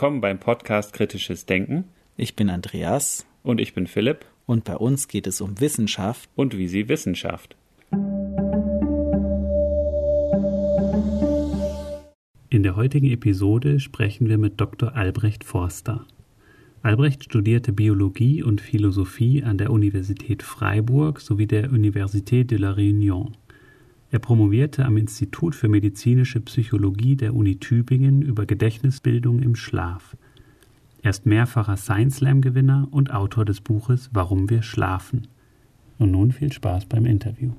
willkommen beim Podcast Kritisches Denken. Ich bin Andreas. Und ich bin Philipp. Und bei uns geht es um Wissenschaft. Und wie sie Wissenschaft. In der heutigen Episode sprechen wir mit Dr. Albrecht Forster. Albrecht studierte Biologie und Philosophie an der Universität Freiburg sowie der Université de la Réunion. Er promovierte am Institut für medizinische Psychologie der Uni Tübingen über Gedächtnisbildung im Schlaf. Er ist mehrfacher Science Slam Gewinner und Autor des Buches Warum wir schlafen. Und nun viel Spaß beim Interview.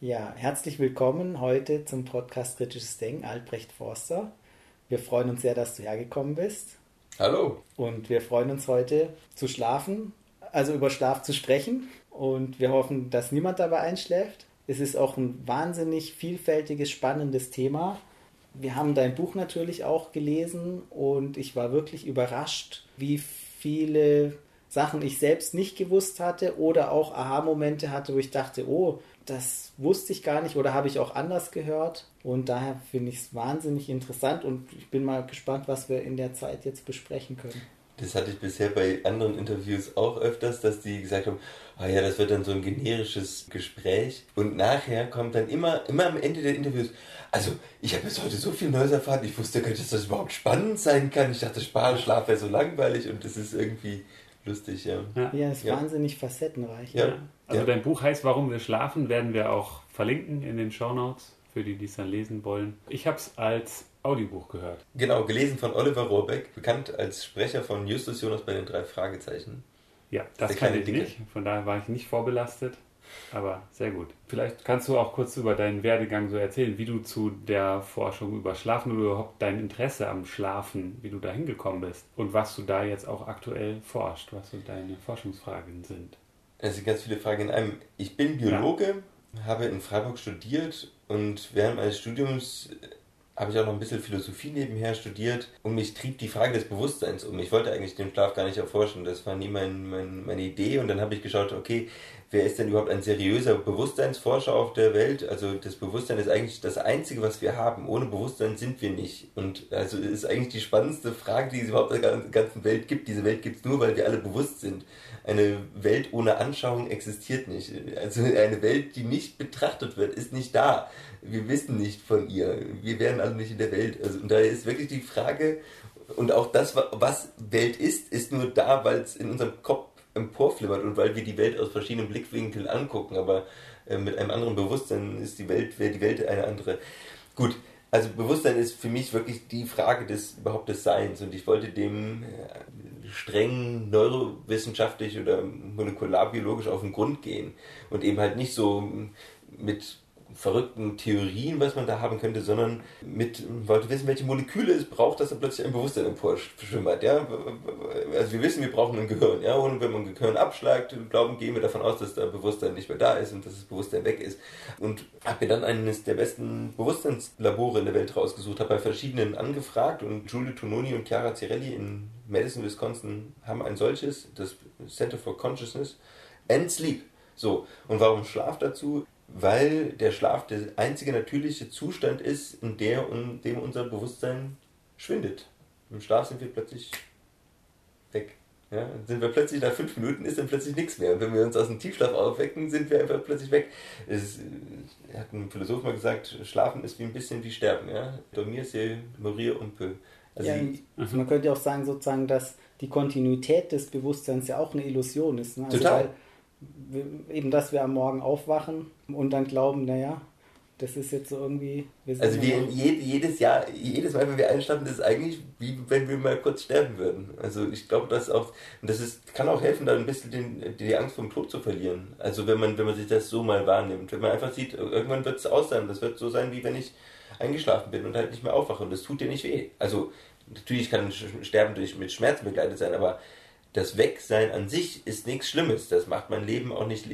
Ja, herzlich willkommen heute zum Podcast Kritisches Denken, Albrecht Forster. Wir freuen uns sehr, dass du hergekommen bist. Hallo. Und wir freuen uns heute zu schlafen also über Schlaf zu sprechen. Und wir hoffen, dass niemand dabei einschläft. Es ist auch ein wahnsinnig vielfältiges, spannendes Thema. Wir haben dein Buch natürlich auch gelesen und ich war wirklich überrascht, wie viele Sachen ich selbst nicht gewusst hatte oder auch Aha-Momente hatte, wo ich dachte, oh, das wusste ich gar nicht oder habe ich auch anders gehört. Und daher finde ich es wahnsinnig interessant und ich bin mal gespannt, was wir in der Zeit jetzt besprechen können das hatte ich bisher bei anderen Interviews auch öfters, dass die gesagt haben, ah ja, das wird dann so ein generisches Gespräch. Und nachher kommt dann immer, immer am Ende der Interviews, also ich habe jetzt heute so viel Neues erfahren, ich wusste gar nicht, dass das überhaupt spannend sein kann. Ich dachte, Spar Schlaf wäre so langweilig und das ist irgendwie lustig, ja. Ja, ja ist ja. wahnsinnig facettenreich. Ja. Also ja. dein Buch heißt Warum wir schlafen, werden wir auch verlinken in den Show Notes für die, die es dann lesen wollen. Ich habe es als Audiobuch gehört. Genau, gelesen von Oliver Rohrbeck, bekannt als Sprecher von Justus Jonas bei den drei Fragezeichen. Ja, das kann ich Dicke. nicht. Von daher war ich nicht vorbelastet. Aber sehr gut. Vielleicht kannst du auch kurz über deinen Werdegang so erzählen, wie du zu der Forschung über Schlafen oder überhaupt dein Interesse am Schlafen, wie du da hingekommen bist und was du da jetzt auch aktuell forscht, was so deine Forschungsfragen sind. Es sind ganz viele Fragen in einem. Ich bin Biologe, ja. habe in Freiburg studiert und während meines Studiums habe ich auch noch ein bisschen Philosophie nebenher studiert und mich trieb die Frage des Bewusstseins um. Ich wollte eigentlich den Schlaf gar nicht erforschen, das war nie mein, mein, meine Idee und dann habe ich geschaut, okay, wer ist denn überhaupt ein seriöser Bewusstseinsforscher auf der Welt? Also das Bewusstsein ist eigentlich das Einzige, was wir haben. Ohne Bewusstsein sind wir nicht. Und also ist eigentlich die spannendste Frage, die es überhaupt in der ganzen Welt gibt. Diese Welt gibt es nur, weil wir alle bewusst sind. Eine Welt ohne Anschauung existiert nicht. Also eine Welt, die nicht betrachtet wird, ist nicht da wir wissen nicht von ihr. Wir wären alle nicht in der Welt. Also, und da ist wirklich die Frage, und auch das, was Welt ist, ist nur da, weil es in unserem Kopf emporflimmert und weil wir die Welt aus verschiedenen Blickwinkeln angucken. Aber äh, mit einem anderen Bewusstsein ist die Welt, wäre die Welt eine andere. Gut, also Bewusstsein ist für mich wirklich die Frage des überhaupt des Seins und ich wollte dem äh, streng neurowissenschaftlich oder molekularbiologisch auf den Grund gehen und eben halt nicht so mit verrückten Theorien, was man da haben könnte, sondern mit, wollte wissen, welche Moleküle es braucht, dass er plötzlich ein Bewusstsein emporschwimmert. Ja? Also wir wissen, wir brauchen ein Gehirn. Ja? Und wenn man ein Gehirn abschlägt, glauben, gehen wir davon aus, dass da Bewusstsein nicht mehr da ist und dass das Bewusstsein weg ist. Und habe mir dann eines der besten Bewusstseinslabore in der Welt rausgesucht, habe bei verschiedenen angefragt und Giulio Tononi und Chiara Cirelli in Madison, Wisconsin haben ein solches, das Center for Consciousness and Sleep. So, und warum Schlaf dazu? weil der Schlaf der einzige natürliche Zustand ist, in, der, in dem unser Bewusstsein schwindet. Im Schlaf sind wir plötzlich weg. Ja, sind wir plötzlich nach fünf Minuten ist dann plötzlich nichts mehr. Und wenn wir uns aus dem Tiefschlaf aufwecken, sind wir einfach plötzlich weg. Es hat ein Philosoph mal gesagt, Schlafen ist wie ein bisschen wie Sterben. Ja? Dormir c'est mourir un peu. Also ja, also man könnte auch sagen, sozusagen, dass die Kontinuität des Bewusstseins ja auch eine Illusion ist. Ne? Also Total. Weil, eben, dass wir am Morgen aufwachen und dann glauben, naja, das ist jetzt so irgendwie. also wir jedes Jahr, jedes Mal, wenn wir einschlafen, ist eigentlich wie wenn wir mal kurz sterben würden. Also ich glaube, dass auch, und das ist, kann auch helfen, da ein bisschen den, die Angst vom Tod zu verlieren. Also wenn man, wenn man sich das so mal wahrnimmt, wenn man einfach sieht, irgendwann wird es aus sein. Das wird so sein, wie wenn ich eingeschlafen bin und halt nicht mehr aufwache. Und das tut dir nicht weh. Also natürlich kann Sterben durch, mit Schmerzen begleitet sein, aber das Wegsein an sich ist nichts Schlimmes. Das macht mein Leben auch nicht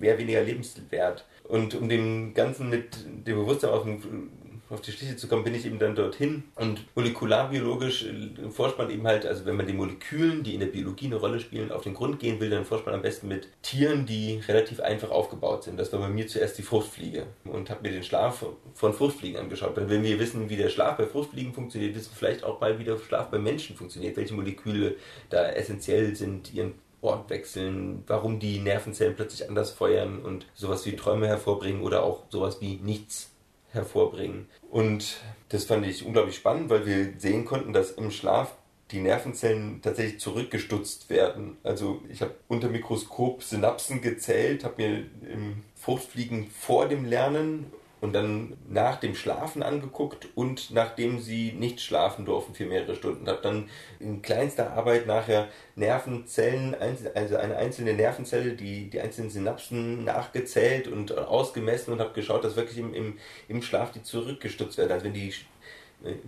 mehr weniger lebenswert. Und um dem Ganzen mit dem Bewusstsein auf den auf die Schliche zu kommen, bin ich eben dann dorthin. Und molekularbiologisch äh, forscht man eben halt, also wenn man den Molekülen, die in der Biologie eine Rolle spielen, auf den Grund gehen will, dann forscht man am besten mit Tieren, die relativ einfach aufgebaut sind. Das war bei mir zuerst die Fruchtfliege und habe mir den Schlaf von Fruchtfliegen angeschaut. Weil wenn wir wissen, wie der Schlaf bei Fruchtfliegen funktioniert, wissen wir vielleicht auch mal, wie der Schlaf bei Menschen funktioniert, welche Moleküle da essentiell sind, ihren Ort wechseln, warum die Nervenzellen plötzlich anders feuern und sowas wie Träume hervorbringen oder auch sowas wie nichts hervorbringen. Und das fand ich unglaublich spannend, weil wir sehen konnten, dass im Schlaf die Nervenzellen tatsächlich zurückgestutzt werden. Also ich habe unter Mikroskop Synapsen gezählt, habe mir im Fruchtfliegen vor dem Lernen und dann nach dem Schlafen angeguckt und nachdem sie nicht schlafen durften für mehrere Stunden. Habe dann in kleinster Arbeit nachher Nervenzellen, also eine einzelne Nervenzelle, die, die einzelnen Synapsen nachgezählt und ausgemessen und habe geschaut, dass wirklich im, im, im Schlaf die zurückgestutzt werden. Also wenn, die,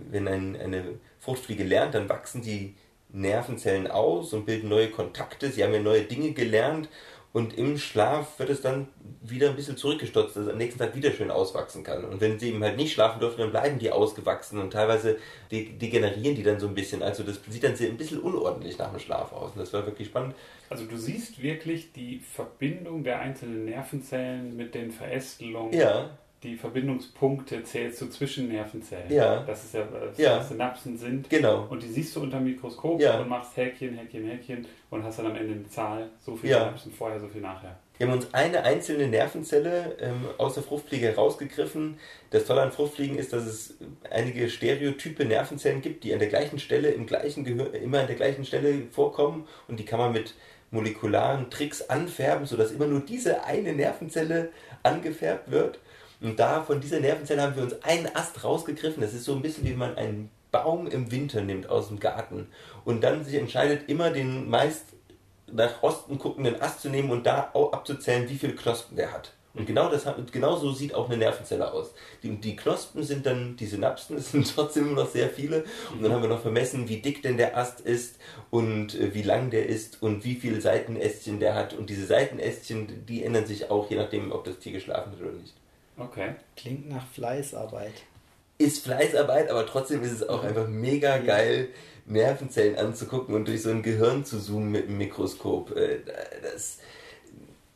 wenn ein, eine Fruchtfliege lernt, dann wachsen die Nervenzellen aus und bilden neue Kontakte. Sie haben ja neue Dinge gelernt und im Schlaf wird es dann wieder ein bisschen zurückgestutzt, dass es am nächsten Tag wieder schön auswachsen kann. Und wenn sie eben halt nicht schlafen dürfen, dann bleiben die ausgewachsen und teilweise degenerieren die dann so ein bisschen. Also das sieht dann ein bisschen unordentlich nach dem Schlaf aus. Und das war wirklich spannend. Also du siehst wirklich die Verbindung der einzelnen Nervenzellen mit den Verästelungen. Ja die Verbindungspunkte zählst du zwischen Nervenzellen. Ja. Das ist ja, was ja. Synapsen sind. Genau. Und die siehst du unter dem Mikroskop ja. und machst Häkchen, Häkchen, Häkchen und hast dann am Ende eine Zahl, so viel ja. Synapsen vorher, so viel nachher. Wir haben uns eine einzelne Nervenzelle ähm, aus der Fruchtfliege herausgegriffen. Das Tolle an Fruchtfliegen ist, dass es einige stereotype Nervenzellen gibt, die an der gleichen Stelle, im gleichen Gehör, immer an der gleichen Stelle vorkommen und die kann man mit molekularen Tricks anfärben, sodass immer nur diese eine Nervenzelle angefärbt wird. Und da von dieser Nervenzelle haben wir uns einen Ast rausgegriffen. Das ist so ein bisschen wie man einen Baum im Winter nimmt aus dem Garten und dann sich entscheidet, immer den meist nach Osten guckenden Ast zu nehmen und da abzuzählen, wie viele Knospen der hat. Und genau, das, genau so sieht auch eine Nervenzelle aus. Die, die Knospen sind dann die Synapsen, es sind trotzdem immer noch sehr viele. Und dann haben wir noch vermessen, wie dick denn der Ast ist und äh, wie lang der ist und wie viele Seitenästchen der hat. Und diese Seitenästchen, die ändern sich auch, je nachdem, ob das Tier geschlafen hat oder nicht. Okay. Klingt nach Fleißarbeit. Ist Fleißarbeit, aber trotzdem ist es auch einfach mega geil, Nervenzellen anzugucken und durch so ein Gehirn zu zoomen mit dem Mikroskop. Äh, das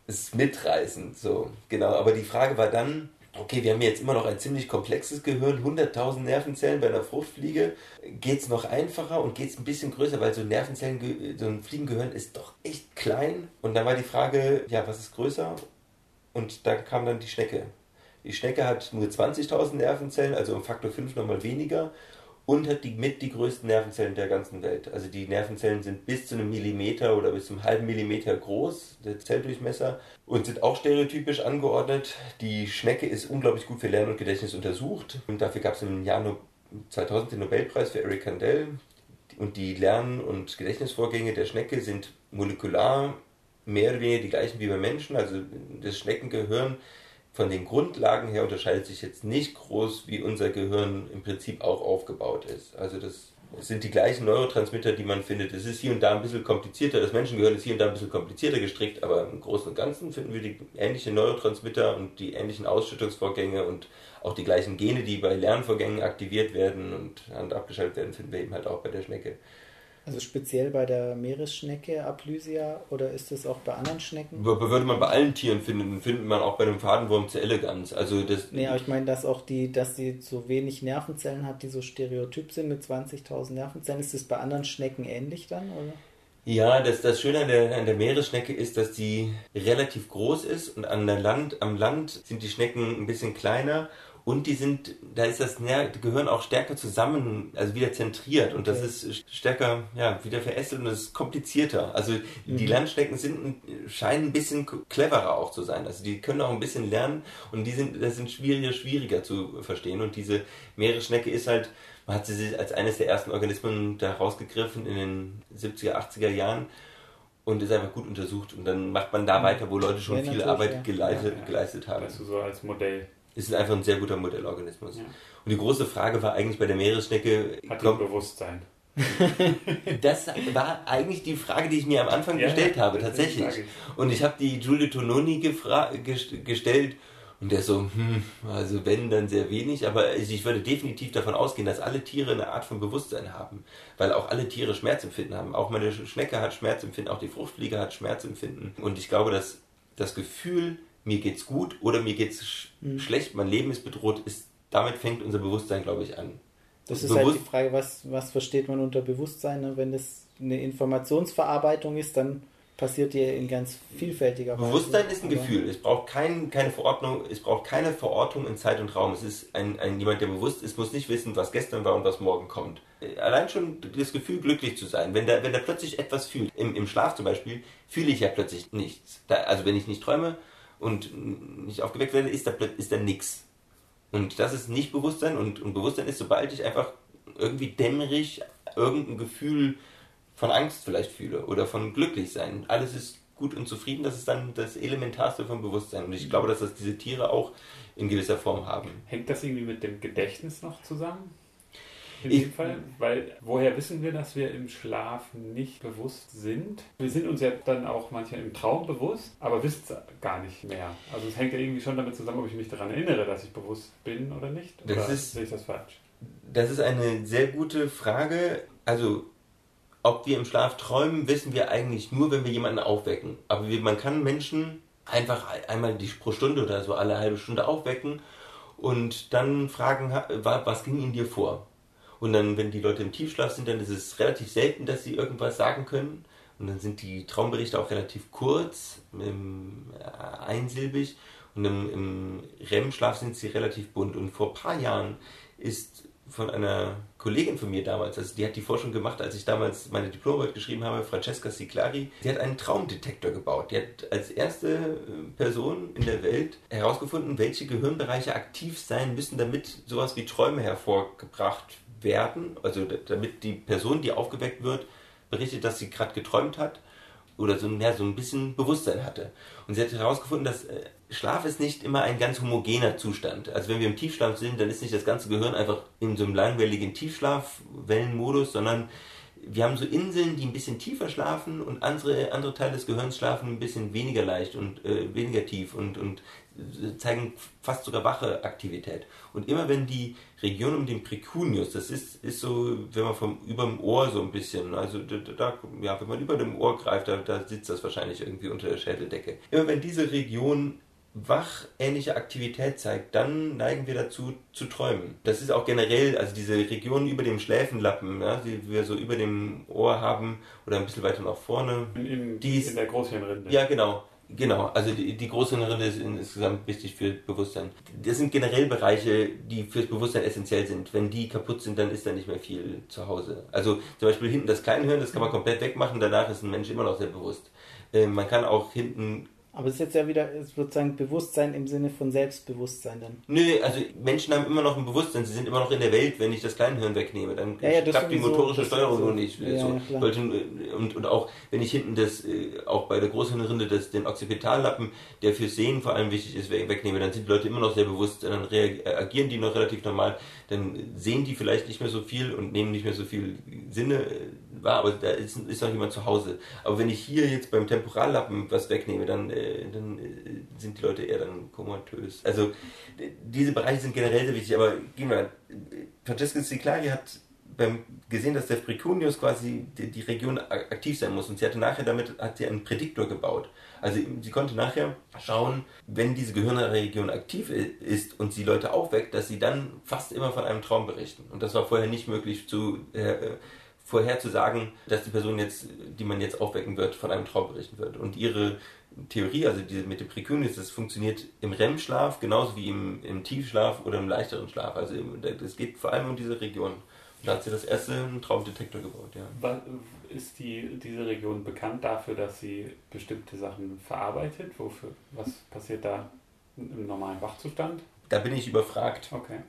ist mitreißend, so. Genau, aber die Frage war dann, okay, wir haben jetzt immer noch ein ziemlich komplexes Gehirn, 100.000 Nervenzellen bei einer Fruchtfliege. Geht es noch einfacher und geht es ein bisschen größer, weil so Nervenzellen, so ein Fliegengehirn ist doch echt klein. Und dann war die Frage, ja, was ist größer? Und da kam dann die Schnecke. Die Schnecke hat nur 20.000 Nervenzellen, also um Faktor 5 nochmal weniger und hat die mit die größten Nervenzellen der ganzen Welt. Also die Nervenzellen sind bis zu einem Millimeter oder bis zum halben Millimeter groß, der Zelldurchmesser, und sind auch stereotypisch angeordnet. Die Schnecke ist unglaublich gut für Lernen und Gedächtnis untersucht. Und dafür gab es im Jahr 2000 den Nobelpreis für Eric Kandel. Und die Lern- und Gedächtnisvorgänge der Schnecke sind molekular mehr oder weniger die gleichen wie bei Menschen. Also das Schneckengehirn von den Grundlagen her unterscheidet sich jetzt nicht groß, wie unser Gehirn im Prinzip auch aufgebaut ist. Also das sind die gleichen Neurotransmitter, die man findet. Es ist hier und da ein bisschen komplizierter. Das Menschengehirn ist hier und da ein bisschen komplizierter gestrickt, aber im Großen und Ganzen finden wir die ähnlichen Neurotransmitter und die ähnlichen Ausschüttungsvorgänge und auch die gleichen Gene, die bei Lernvorgängen aktiviert werden und abgeschaltet werden, finden wir eben halt auch bei der Schnecke. Also speziell bei der Meeresschnecke Aplysia oder ist das auch bei anderen Schnecken? Würde man bei allen Tieren finden, findet man auch bei dem Fadenwurm zu elegans. Also das nee, aber ich meine, dass auch die, dass die so wenig Nervenzellen hat, die so stereotyp sind mit 20.000 Nervenzellen. Ist das bei anderen Schnecken ähnlich dann, oder? Ja, das, das Schöne an der, an der Meeresschnecke ist, dass die relativ groß ist und an der Land, am Land sind die Schnecken ein bisschen kleiner und die sind, da ist das Gehirn auch stärker zusammen, also wieder zentriert und das ist stärker, ja, wieder verästelt und das ist komplizierter. Also mhm. die Landschnecken sind, scheinen ein bisschen cleverer auch zu sein. Also die können auch ein bisschen lernen und die sind, das sind schwieriger, schwieriger zu verstehen und diese Meeresschnecke ist halt, man hat sie als eines der ersten Organismen da rausgegriffen in den 70er, 80er Jahren und ist einfach gut untersucht und dann macht man da mhm. weiter, wo Leute schon ja, viel Arbeit ja. Geleitet, ja, geleistet haben. Weißt du, so als Modell ist einfach ein sehr guter Modellorganismus. Ja. Und die große Frage war eigentlich bei der Meeresschnecke. Hat kommt, Bewusstsein? das war eigentlich die Frage, die ich mir am Anfang ja, gestellt habe, tatsächlich. Und ich habe die Giulio Tononi gestellt Und der so, hm, also wenn, dann sehr wenig, aber ich würde definitiv davon ausgehen, dass alle Tiere eine Art von Bewusstsein haben, weil auch alle Tiere Schmerzempfinden haben. Auch meine Schnecke hat Schmerzempfinden, auch die Fruchtfliege hat Schmerzempfinden. Und ich glaube, dass das Gefühl, mir geht's gut oder mir geht's mhm. schlecht, mein Leben ist bedroht, ist, damit fängt unser Bewusstsein, glaube ich, an. Das ist Bewusst halt die Frage, was, was versteht man unter Bewusstsein? Ne? Wenn das eine Informationsverarbeitung ist, dann passiert hier in ganz vielfältiger Weise. Bewusstsein ist ein Gefühl. Es braucht kein, keine Verordnung, es braucht keine Verortung in Zeit und Raum. Es ist ein, ein jemand, der bewusst ist, muss nicht wissen, was gestern war und was morgen kommt. Allein schon das Gefühl, glücklich zu sein. Wenn der, wenn der plötzlich etwas fühlt, im, im Schlaf zum Beispiel, fühle ich ja plötzlich nichts. Da, also wenn ich nicht träume und nicht aufgeweckt werde, ist da, ist da nichts. Und das ist nicht Bewusstsein und, und Bewusstsein ist, sobald ich einfach irgendwie dämmerig irgendein Gefühl von Angst vielleicht fühle oder von glücklich sein. Alles ist gut und zufrieden, das ist dann das Elementarste vom Bewusstsein. Und ich glaube, dass das diese Tiere auch in gewisser Form haben. Hängt das irgendwie mit dem Gedächtnis noch zusammen? In ich, dem Fall? Weil woher wissen wir, dass wir im Schlaf nicht bewusst sind? Wir sind uns ja dann auch manchmal im Traum bewusst, aber wissen es gar nicht mehr. Also es hängt ja irgendwie schon damit zusammen, ob ich mich daran erinnere, dass ich bewusst bin oder nicht. Oder das ist, sehe ich das falsch? Das ist eine sehr gute Frage. Also ob wir im Schlaf träumen, wissen wir eigentlich nur, wenn wir jemanden aufwecken. Aber wir, man kann Menschen einfach einmal die, pro Stunde oder so alle halbe Stunde aufwecken und dann fragen, was ging in dir vor? Und dann, wenn die Leute im Tiefschlaf sind, dann ist es relativ selten, dass sie irgendwas sagen können. Und dann sind die Traumberichte auch relativ kurz, äh, einsilbig. Und im, im REM-Schlaf sind sie relativ bunt. Und vor ein paar Jahren ist von einer Kollegin von mir damals, also die hat die Forschung gemacht, als ich damals meine Diplomarbeit geschrieben habe, Francesca Ciclari, die hat einen Traumdetektor gebaut. Die hat als erste äh, Person in der Welt herausgefunden, welche Gehirnbereiche aktiv sein müssen, damit sowas wie Träume hervorgebracht werden. Also damit die Person, die aufgeweckt wird, berichtet, dass sie gerade geträumt hat oder so, ja, so ein bisschen Bewusstsein hatte. Und sie hat herausgefunden, dass äh, Schlaf ist nicht immer ein ganz homogener Zustand. Also wenn wir im Tiefschlaf sind, dann ist nicht das ganze Gehirn einfach in so einem langwelligen Tiefschlafwellenmodus, sondern wir haben so Inseln, die ein bisschen tiefer schlafen und andere, andere Teile des Gehirns schlafen ein bisschen weniger leicht und äh, weniger tief und, und zeigen fast sogar wache Aktivität. Und immer wenn die Region um den Precunius, das ist, ist so, wenn man vom über dem Ohr so ein bisschen, also da, ja, wenn man über dem Ohr greift, da, da sitzt das wahrscheinlich irgendwie unter der Schädeldecke. Immer wenn diese Region wachähnliche Aktivität zeigt, dann neigen wir dazu zu träumen. Das ist auch generell, also diese Region über dem Schläfenlappen, ja, die wir so über dem Ohr haben oder ein bisschen weiter nach vorne. In, die ist, in der Großhirnrinde. Ja, genau. Genau, also die, die Großhirnrinde ist insgesamt wichtig für Bewusstsein. Das sind generell Bereiche, die fürs Bewusstsein essentiell sind. Wenn die kaputt sind, dann ist da nicht mehr viel zu Hause. Also zum Beispiel hinten das Kleinhirn, das kann man komplett wegmachen, danach ist ein Mensch immer noch sehr bewusst. Äh, man kann auch hinten aber es ist jetzt ja wieder sozusagen Bewusstsein im Sinne von Selbstbewusstsein dann. Nö, also Menschen haben immer noch ein Bewusstsein, sie sind immer noch in der Welt, wenn ich das Kleinhirn wegnehme, dann ja, ja, klappt die motorische Steuerung so. nicht. Ja, so. und, und auch wenn ich hinten das, äh, auch bei der Großhirnrinde das, den Occipitallappen, der fürs Sehen vor allem wichtig ist, wegnehme, dann sind die Leute immer noch sehr bewusst, dann reagieren die noch relativ normal, dann sehen die vielleicht nicht mehr so viel und nehmen nicht mehr so viel Sinne äh, wahr, aber da ist, ist noch jemand zu Hause. Aber wenn ich hier jetzt beim Temporallappen was wegnehme, dann, äh, dann äh, sind die Leute eher dann komatös. Also diese Bereiche sind generell sehr wichtig, aber gehen wir, Francesca Ciclari hat beim gesehen, dass der Precunius quasi die, die, Region aktiv sein muss und sie hatte nachher damit hat sie einen Prädiktor gebaut. Also sie konnte nachher schauen, wenn diese Gehirnregion aktiv ist und sie Leute aufweckt, dass sie dann fast immer von einem Traum berichten. Und das war vorher nicht möglich zu äh, vorherzusagen, dass die Person jetzt, die man jetzt aufwecken wird, von einem Traum berichten wird. Und ihre Theorie, also diese mit dem Präkunis, das funktioniert im REM-Schlaf genauso wie im, im Tiefschlaf oder im leichteren Schlaf. Also es geht vor allem um diese Region. Und da hat sie das erste einen Traumdetektor gebaut, ja. Ist die, diese Region bekannt dafür, dass sie bestimmte Sachen verarbeitet? Wofür, was passiert da im normalen Wachzustand? Da bin ich überfragt. Okay.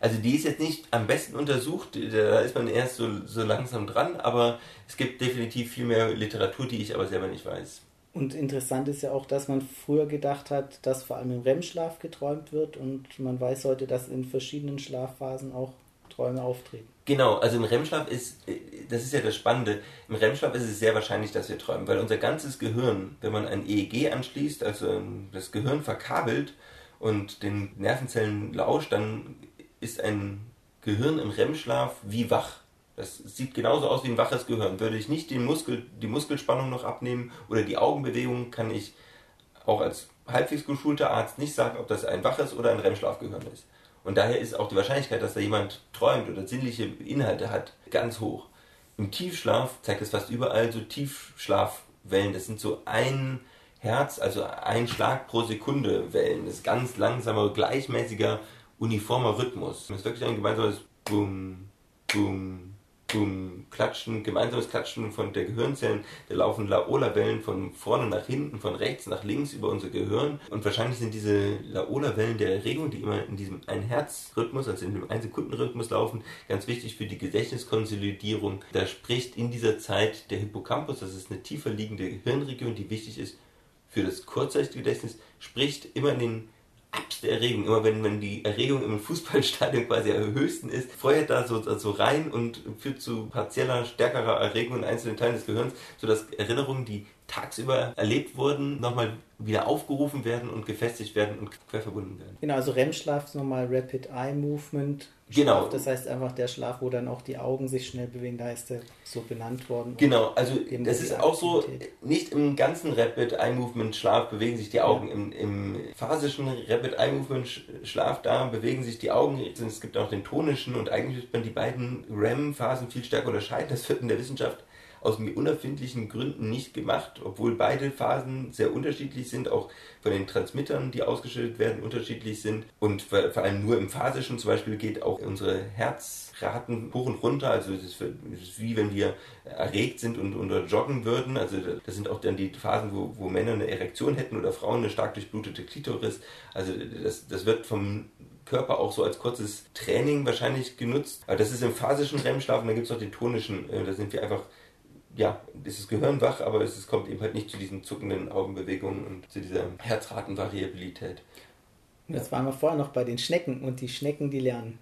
Also die ist jetzt nicht am besten untersucht, da ist man erst so, so langsam dran, aber es gibt definitiv viel mehr Literatur, die ich aber selber nicht weiß. Und interessant ist ja auch, dass man früher gedacht hat, dass vor allem im REM-Schlaf geträumt wird und man weiß heute, dass in verschiedenen Schlafphasen auch Träume auftreten. Genau, also im REM-Schlaf ist, das ist ja das Spannende, im REM-Schlaf ist es sehr wahrscheinlich, dass wir träumen, weil unser ganzes Gehirn, wenn man ein EEG anschließt, also das Gehirn verkabelt, und den Nervenzellen lauscht, dann ist ein Gehirn im REM-Schlaf wie wach. Das sieht genauso aus wie ein waches Gehirn. Würde ich nicht den Muskel, die Muskelspannung noch abnehmen oder die Augenbewegung, kann ich auch als halbwegs geschulter Arzt nicht sagen, ob das ein waches oder ein REM-Schlafgehirn ist. Und daher ist auch die Wahrscheinlichkeit, dass da jemand träumt oder sinnliche Inhalte hat, ganz hoch. Im Tiefschlaf zeigt es fast überall so Tiefschlafwellen. Das sind so ein Herz, also ein Schlag pro Sekunde Wellen. Das ist ganz langsamer, gleichmäßiger, uniformer Rhythmus. Das ist wirklich ein gemeinsames Bum, Bum, Bum, Klatschen, gemeinsames Klatschen von der Gehirnzellen. Da laufen Laola-Wellen von vorne nach hinten, von rechts nach links über unser Gehirn. Und wahrscheinlich sind diese Laola-Wellen der Erregung, die immer in diesem Ein-Herz-Rhythmus, also in dem Ein-Sekunden-Rhythmus laufen, ganz wichtig für die Gedächtniskonsolidierung. Da spricht in dieser Zeit der Hippocampus, das ist eine tiefer liegende Gehirnregion, die wichtig ist für das Kurzzeitgedächtnis, spricht immer in den Der Erregung. Immer wenn, wenn die Erregung im Fußballstadion quasi am höchsten ist, feuert da so, so rein und führt zu partieller, stärkerer Erregung in einzelnen Teilen des Gehirns, sodass Erinnerungen, die tagsüber erlebt wurden, nochmal wieder aufgerufen werden und gefestigt werden und querverbunden werden. Genau, also REM-Schlaf ist nochmal Rapid Eye Movement. Genau. Schlaf, das heißt einfach der Schlaf, wo dann auch die Augen sich schnell bewegen, da ist der so benannt worden. Genau, also das ist auch so, nicht im ganzen Rapid Eye Movement Schlaf bewegen sich die Augen. Im, Im phasischen Rapid Eye Movement Sch- Schlaf, da bewegen sich die Augen. Es gibt auch den tonischen und eigentlich müsste man die beiden REM-Phasen viel stärker unterscheiden. Das wird in der Wissenschaft aus mir unerfindlichen Gründen nicht gemacht, obwohl beide Phasen sehr unterschiedlich sind, auch von den Transmittern, die ausgeschüttet werden, unterschiedlich sind. Und vor allem nur im phasischen zum Beispiel geht auch unsere Herzraten hoch und runter. Also es ist, wie wenn wir erregt sind und, und joggen würden. Also das sind auch dann die Phasen, wo, wo Männer eine Erektion hätten oder Frauen eine stark durchblutete Klitoris. Also das, das wird vom Körper auch so als kurzes Training wahrscheinlich genutzt. Aber das ist im phasischen REM-Schlaf und dann gibt es auch den tonischen. äh, Da sind wir einfach ja, ist das Gehirn wach, aber es ist- kommt eben halt nicht zu diesen zuckenden Augenbewegungen und zu dieser Herzratenvariabilität. Und Jetzt waren wir vorher noch bei den Schnecken und die Schnecken, die lernen.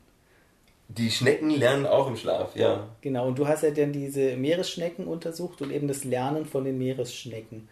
Die Schnecken lernen auch im Schlaf, ja. Genau, und du hast ja dann diese Meeresschnecken untersucht und eben das Lernen von den Meeresschnecken.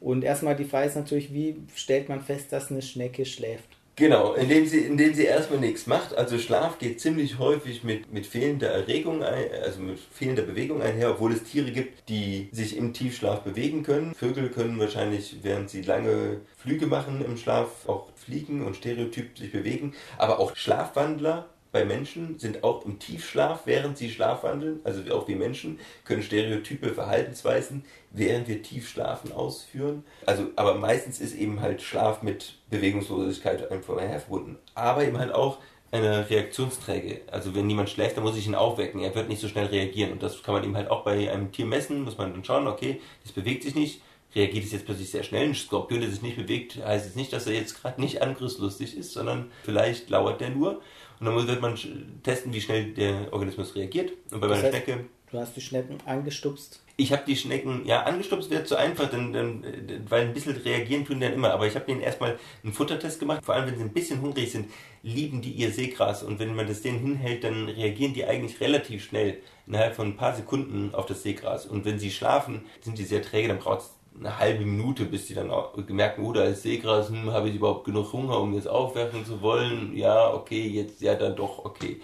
Und erstmal die Frage ist natürlich, wie stellt man fest, dass eine Schnecke schläft? Genau, indem sie, indem sie erstmal nichts macht. Also Schlaf geht ziemlich häufig mit, mit fehlender Erregung, ein, also mit fehlender Bewegung einher, obwohl es Tiere gibt, die sich im Tiefschlaf bewegen können. Vögel können wahrscheinlich, während sie lange Flüge machen im Schlaf, auch fliegen und stereotyp sich bewegen. Aber auch Schlafwandler bei Menschen sind auch im Tiefschlaf, während sie schlafwandeln, also auch wir Menschen, können stereotype Verhaltensweisen, während wir Tiefschlafen ausführen. Also, aber meistens ist eben halt Schlaf mit Bewegungslosigkeit einfach verbunden. Aber eben halt auch eine Reaktionsträge. Also wenn jemand schläft, dann muss ich ihn aufwecken. Er wird nicht so schnell reagieren. Und das kann man eben halt auch bei einem Tier messen, muss man dann schauen, okay, das bewegt sich nicht. Reagiert es jetzt plötzlich sehr schnell? Ein Skorpion, der sich nicht bewegt, heißt es nicht, dass er jetzt gerade nicht angriffslustig ist, sondern vielleicht lauert der nur. Und dann wird man testen, wie schnell der Organismus reagiert. Und bei Das meiner heißt- Schnecke Du hast die Schnecken angestupst. ich habe die Schnecken, ja, angestupst wird zu einfach, denn, denn, weil ein bisschen reagieren tun die dann immer. Aber ich habe denen erstmal einen Futtertest gemacht. Vor allem, wenn sie ein bisschen hungrig sind, lieben die ihr Seegras. Und wenn man das denen hinhält, dann reagieren die eigentlich relativ schnell, innerhalb von ein paar Sekunden auf das Seegras. Und wenn sie schlafen, sind die sehr träge, dann braucht es eine halbe Minute, bis die dann auch merken, oh, da ist Seegras, hm, habe ich überhaupt genug Hunger, um das aufwerfen zu wollen? Ja, okay, jetzt, ja, dann doch, okay.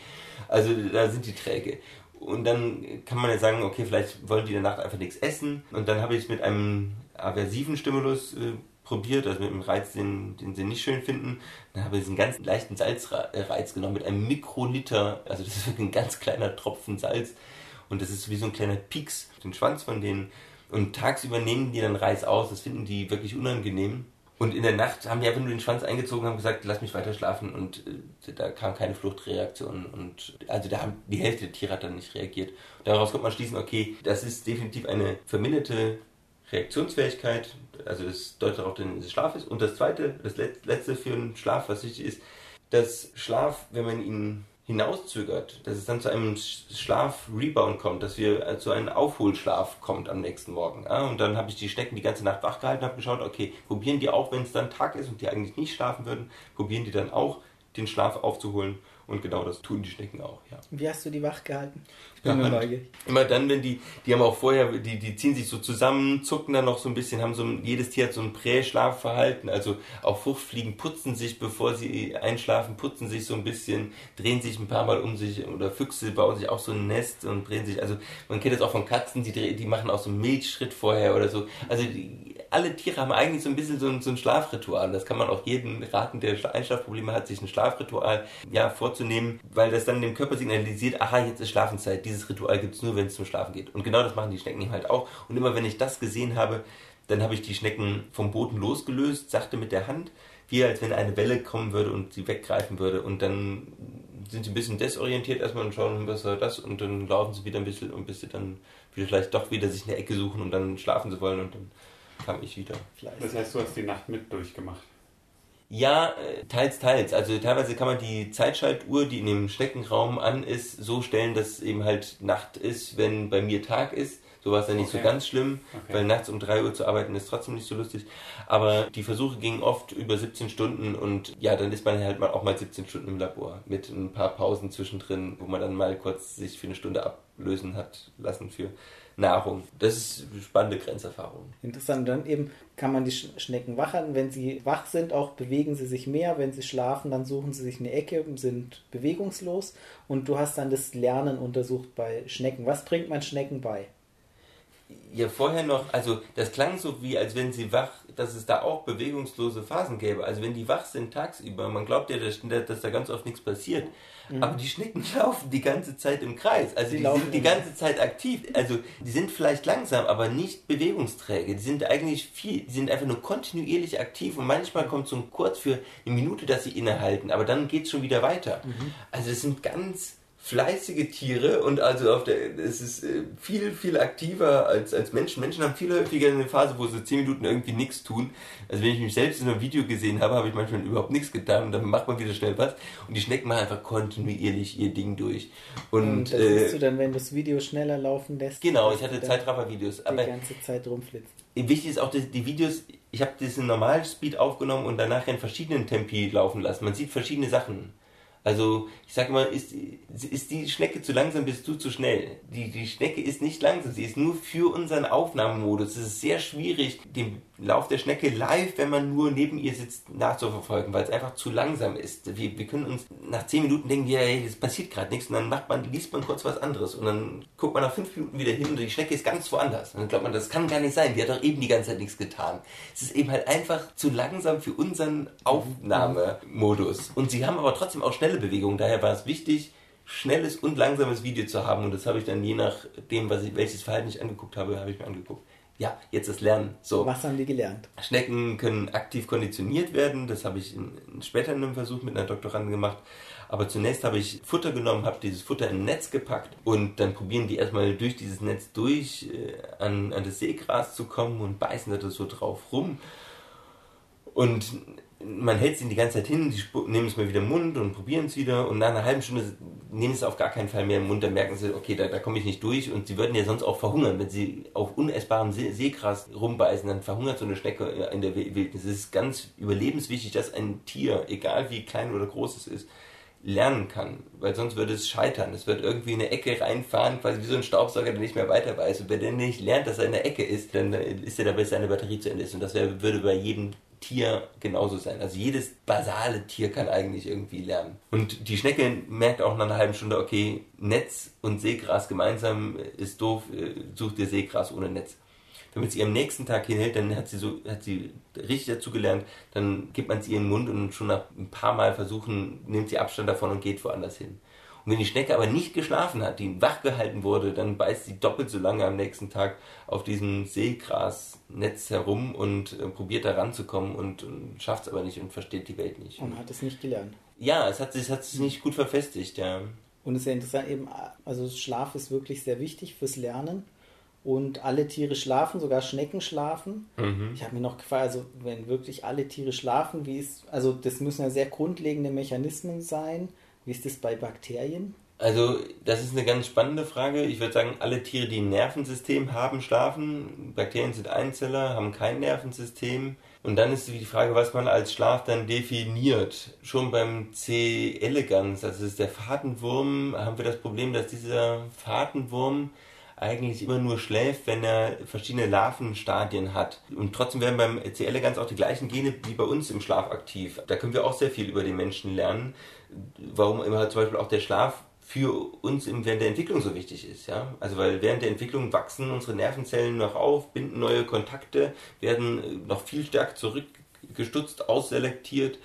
Also da sind die träge. Und dann kann man ja sagen, okay, vielleicht wollen die in der Nacht einfach nichts essen. Und dann habe ich es mit einem aversiven Stimulus äh, probiert, also mit einem Reiz, den, den sie nicht schön finden. Dann habe ich diesen ganz leichten Salzreiz genommen mit einem Mikroliter, also das ist wirklich ein ganz kleiner Tropfen Salz. Und das ist wie so ein kleiner Pieks, den Schwanz von denen. Und tagsüber nehmen die dann Reis aus, das finden die wirklich unangenehm. Und in der Nacht haben die einfach nur den Schwanz eingezogen und haben gesagt, lass mich weiter schlafen. Und äh, da kam keine Fluchtreaktion. Und also da haben die Hälfte der Tiere hat dann nicht reagiert. Daraus kommt man schließen, okay, das ist definitiv eine verminderte Reaktionsfähigkeit. Also das deutet darauf, dass es Schlaf ist. Und das zweite, das Let- letzte für einen Schlaf, was wichtig ist, dass Schlaf, wenn man ihn hinauszögert, dass es dann zu einem Sch- Schlaf-Rebound kommt, dass wir äh, zu einem Aufholschlaf kommt am nächsten Morgen. Und dann habe ich die Schnecken die ganze Nacht wach gehalten, habe geschaut, okay, probieren die auch, wenn es dann Tag ist und die eigentlich nicht schlafen würden, probieren die dann auch, den Schlaf aufzuholen. Und genau das tun die Schnecken auch, ja. Wie hast du die wach gehalten? Ich bin nur neugierig. Immer dann, wenn die, die haben auch vorher, die, die ziehen sich so zusammen, zucken dann noch so ein bisschen, haben so ein, jedes Tier hat so ein Prä-Schlafverhalten, also auch Fruchtfliegen putzen sich, bevor sie einschlafen, putzen sich so ein bisschen, drehen sich ein paar Mal um sich, oder Füchse bauen sich auch so ein Nest und drehen sich, also man kennt das auch von Katzen, die, die machen auch so einen Milchschritt vorher oder so. Also die, alle Tiere haben eigentlich so ein bisschen so ein, so ein Schlafritual. Das kann man auch jedem raten, der Einschlafprobleme hat, sich ein Schlafritual ja, vorzunehmen, weil das dann dem Körper signalisiert, aha, jetzt ist Schlafenszeit. Dieses Ritual gibt es nur, wenn es zum Schlafen geht. Und genau das machen die Schnecken halt auch. Und immer wenn ich das gesehen habe, dann habe ich die Schnecken vom Boden losgelöst, sachte mit der Hand, wie als wenn eine Welle kommen würde und sie weggreifen würde. Und dann sind sie ein bisschen desorientiert erstmal und schauen, was soll das und dann laufen sie wieder ein bisschen und bis sie dann wieder vielleicht doch wieder sich eine Ecke suchen und dann schlafen sie wollen und dann kam ich wieder. Das heißt, du hast die Nacht mit durchgemacht? Ja, äh, teils, teils. Also teilweise kann man die Zeitschaltuhr, die in dem Schneckenraum an ist, so stellen, dass eben halt Nacht ist, wenn bei mir Tag ist. So war es dann nicht okay. so ganz schlimm, okay. weil nachts um 3 Uhr zu arbeiten ist trotzdem nicht so lustig. Aber die Versuche gingen oft über 17 Stunden und ja, dann ist man halt mal auch mal 17 Stunden im Labor mit ein paar Pausen zwischendrin, wo man dann mal kurz sich für eine Stunde ablösen hat lassen für Nahrung. Das ist eine spannende Grenzerfahrung. Interessant. Dann eben kann man die Schnecken wachern. Wenn sie wach sind, auch bewegen sie sich mehr. Wenn sie schlafen, dann suchen sie sich eine Ecke und sind bewegungslos. Und du hast dann das Lernen untersucht bei Schnecken. Was bringt man Schnecken bei? ja vorher noch, also das klang so wie, als wenn sie wach, dass es da auch bewegungslose Phasen gäbe. Also wenn die wach sind tagsüber, man glaubt ja, dass, dass da ganz oft nichts passiert. Mhm. Aber die Schnecken laufen die ganze Zeit im Kreis. Also die, die sind die ganze Zeit aktiv. Also die sind vielleicht langsam, aber nicht bewegungsträge. Die sind eigentlich viel, die sind einfach nur kontinuierlich aktiv und manchmal kommt so ein kurz für eine Minute, dass sie innehalten, aber dann geht es schon wieder weiter. Mhm. Also es sind ganz fleißige Tiere und also auf der, es ist äh, viel, viel aktiver als, als Menschen. Menschen haben viel häufiger eine Phase, wo sie 10 Minuten irgendwie nichts tun. Also wenn ich mich selbst in einem Video gesehen habe, habe ich manchmal überhaupt nichts getan und dann macht man wieder schnell was und die Schnecken machen einfach kontinuierlich ihr Ding durch. Und, und das äh, siehst du dann, wenn das Video schneller laufen lässt? Genau, ich hatte Zeitraffer-Videos. Die ganze Zeit rumflitzt. Wichtig ist auch, dass die Videos, ich habe das in Normalspeed aufgenommen und danach in verschiedenen Tempi laufen lassen. Man sieht verschiedene Sachen. Also ich sage mal, ist, ist die Schnecke zu langsam, bist du zu schnell. Die, die Schnecke ist nicht langsam, sie ist nur für unseren Aufnahmemodus. Es ist sehr schwierig, den Lauf der Schnecke live, wenn man nur neben ihr sitzt, nachzuverfolgen, weil es einfach zu langsam ist. Wir, wir können uns nach zehn Minuten denken, ja, hey, es passiert gerade nichts und dann macht man, liest man kurz was anderes und dann guckt man nach fünf Minuten wieder hin und die Schnecke ist ganz woanders. Und dann glaubt man, das kann gar nicht sein, die hat doch eben die ganze Zeit nichts getan. Es ist eben halt einfach zu langsam für unseren Aufnahmemodus. Und sie haben aber trotzdem auch schnelle Bewegungen, daher war es wichtig, schnelles und langsames Video zu haben und das habe ich dann je nachdem, was ich, welches Verhalten ich angeguckt habe, habe ich mir angeguckt ja, jetzt das Lernen. So. Was haben die gelernt? Schnecken können aktiv konditioniert werden. Das habe ich in, in, später in einem Versuch mit einer Doktorandin gemacht. Aber zunächst habe ich Futter genommen, habe dieses Futter in ein Netz gepackt und dann probieren die erstmal durch dieses Netz durch äh, an, an das Seegras zu kommen und beißen da so drauf rum. Und man hält sie die ganze Zeit hin, die nehmen es mal wieder im Mund und probieren es wieder und nach einer halben Stunde nehmen sie es auf gar keinen Fall mehr im Mund, dann merken sie, okay, da, da komme ich nicht durch und sie würden ja sonst auch verhungern, wenn sie auf unessbarem See Seegras rumbeißen, dann verhungert so eine Schnecke in der Wildnis. Es ist ganz überlebenswichtig, dass ein Tier, egal wie klein oder groß es ist, lernen kann, weil sonst würde es scheitern. Es wird irgendwie in eine Ecke reinfahren, quasi wie so ein Staubsauger, der nicht mehr weiter weiß. Und wenn der nicht lernt, dass er in der Ecke ist, dann ist er dabei, seine Batterie zu Ende ist. Und das wär, würde bei jedem Tier genauso sein. Also jedes basale Tier kann eigentlich irgendwie lernen. Und die Schnecke merkt auch nach einer halben Stunde, okay, Netz und Seegras gemeinsam ist doof, äh, sucht ihr Seegras ohne Netz. Es ihr am nächsten Tag hinhält, dann hat sie so, hat sie richtig dazu gelernt, dann gibt man es ihr in den Mund und schon nach ein paar Mal versuchen, nimmt sie Abstand davon und geht woanders hin. Und wenn die Schnecke aber nicht geschlafen hat, die wach gehalten wurde, dann beißt sie doppelt so lange am nächsten Tag auf diesem Seegrasnetz herum und äh, probiert da ranzukommen und, und schafft es aber nicht und versteht die Welt nicht. Und hat es nicht gelernt. Ja, es hat, es hat sich nicht gut verfestigt, ja. Und es ist ja interessant, eben, also Schlaf ist wirklich sehr wichtig fürs Lernen. Und alle Tiere schlafen, sogar Schnecken schlafen. Mhm. Ich habe mir noch gefragt, also wenn wirklich alle Tiere schlafen, wie ist, also das müssen ja sehr grundlegende Mechanismen sein wie ist das bei Bakterien? Also, das ist eine ganz spannende Frage. Ich würde sagen, alle Tiere, die ein Nervensystem haben, schlafen. Bakterien sind Einzeller, haben kein Nervensystem. Und dann ist die Frage, was man als Schlaf dann definiert. Schon beim C. elegans, also das ist der Fadenwurm, haben wir das Problem, dass dieser Fadenwurm eigentlich immer nur schläft, wenn er verschiedene Larvenstadien hat. Und trotzdem werden beim C. elegans auch die gleichen Gene wie bei uns im Schlaf aktiv. Da können wir auch sehr viel über den Menschen lernen. Warum immer zum Beispiel auch der Schlaf für uns während der Entwicklung so wichtig ist. Ja? Also weil während der Entwicklung wachsen unsere Nervenzellen noch auf, binden neue Kontakte, werden noch viel stärker zurückgestutzt, ausselektiert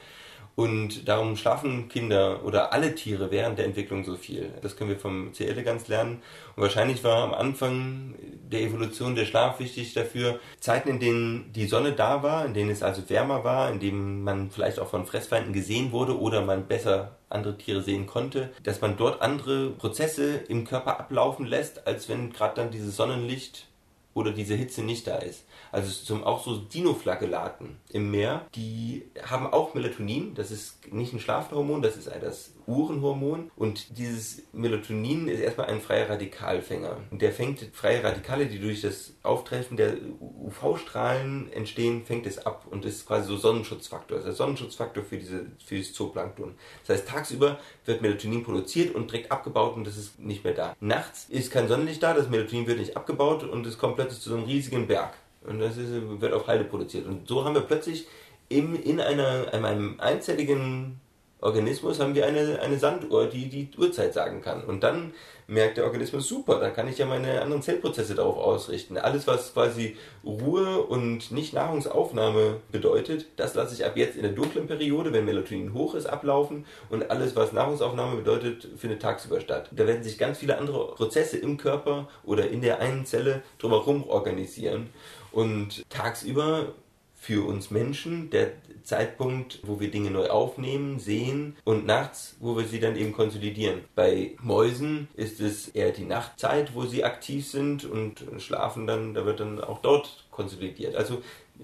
und darum schlafen Kinder oder alle Tiere während der Entwicklung so viel. Das können wir vom C. elegans lernen. Und wahrscheinlich war am Anfang der Evolution der Schlaf wichtig dafür. Zeiten, in denen die Sonne da war, in denen es also wärmer war, in denen man vielleicht auch von Fressfeinden gesehen wurde oder man besser andere Tiere sehen konnte, dass man dort andere Prozesse im Körper ablaufen lässt, als wenn gerade dann dieses Sonnenlicht oder diese Hitze nicht da ist. Also zum, auch so Dinoflagellaten im Meer, die haben auch Melatonin. Das ist nicht ein Schlafhormon, das ist das Uhrenhormon. Und dieses Melatonin ist erstmal ein freier Radikalfänger. Und der fängt freie Radikale, die durch das Auftreffen der UV-Strahlen entstehen, fängt es ab und ist quasi so Sonnenschutzfaktor. Das ist der Sonnenschutzfaktor für, diese, für dieses Zooplankton. Das heißt, tagsüber wird Melatonin produziert und direkt abgebaut und das ist nicht mehr da. Nachts ist kein Sonnenlicht da, das Melatonin wird nicht abgebaut und es kommt plötzlich zu so einem riesigen Berg. Und das ist, wird auf Halde produziert. Und so haben wir plötzlich im, in einer, einem einzelligen Organismus haben wir eine, eine Sanduhr, die die Uhrzeit sagen kann. Und dann merkt der Organismus, super, da kann ich ja meine anderen Zellprozesse darauf ausrichten. Alles, was quasi Ruhe und nicht Nahrungsaufnahme bedeutet, das lasse ich ab jetzt in der dunklen Periode, wenn Melatonin hoch ist, ablaufen. Und alles, was Nahrungsaufnahme bedeutet, findet tagsüber statt. Da werden sich ganz viele andere Prozesse im Körper oder in der einen Zelle drumherum organisieren. Und tagsüber für uns Menschen der Zeitpunkt, wo wir Dinge neu aufnehmen, sehen und nachts, wo wir sie dann eben konsolidieren. Bei Mäusen ist es eher die Nachtzeit, wo sie aktiv sind und schlafen dann, da wird dann auch dort konsolidiert. Also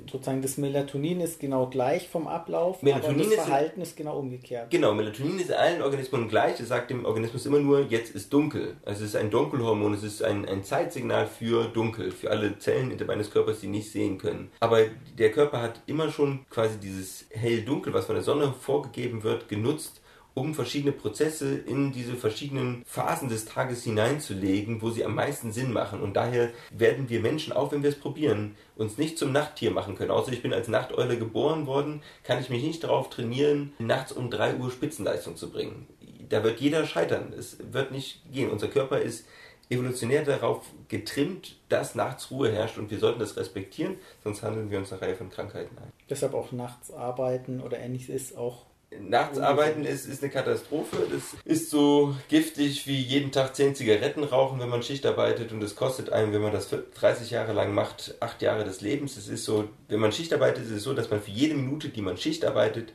sozusagen das Melatonin ist genau gleich vom Ablauf, Melatonin aber das Verhalten ist, ist, genau umgekehrt. Genau, Melatonin ist allen Organismen gleich. Es sagt dem Organismus immer nur, jetzt ist dunkel. Also es ist ein Dunkelhormon, es ist ein, ein Zeitsignal für dunkel, für alle Zellen meines Körpers, die nicht sehen können. Aber der Körper hat immer schon quasi dieses hell-dunkel, was von der Sonne vorgegeben wird, genutzt, um verschiedene Prozesse in diese verschiedenen Phasen des Tages hineinzulegen, wo sie am meisten Sinn machen. Und daher werden wir Menschen, auch wenn wir es probieren, uns nicht zum Nachttier machen können. Außer ich bin als Nachteule geboren worden, kann ich mich nicht darauf trainieren, nachts um 3 Uhr Spitzenleistung zu bringen. Da wird jeder scheitern. Es wird nicht gehen. Unser Körper ist evolutionär darauf getrimmt, dass nachts Ruhe herrscht und wir sollten das respektieren, sonst handeln wir uns eine Reihe von Krankheiten ein. Deshalb auch nachts arbeiten oder ähnliches ist auch Nachts arbeiten ist, ist eine Katastrophe. Das ist so giftig wie jeden Tag 10 Zigaretten rauchen, wenn man Schicht arbeitet und es kostet einem, wenn man das 30 Jahre lang macht, 8 Jahre des Lebens. Es ist so, wenn man Schicht arbeitet, ist es so, dass man für jede Minute, die man Schicht arbeitet,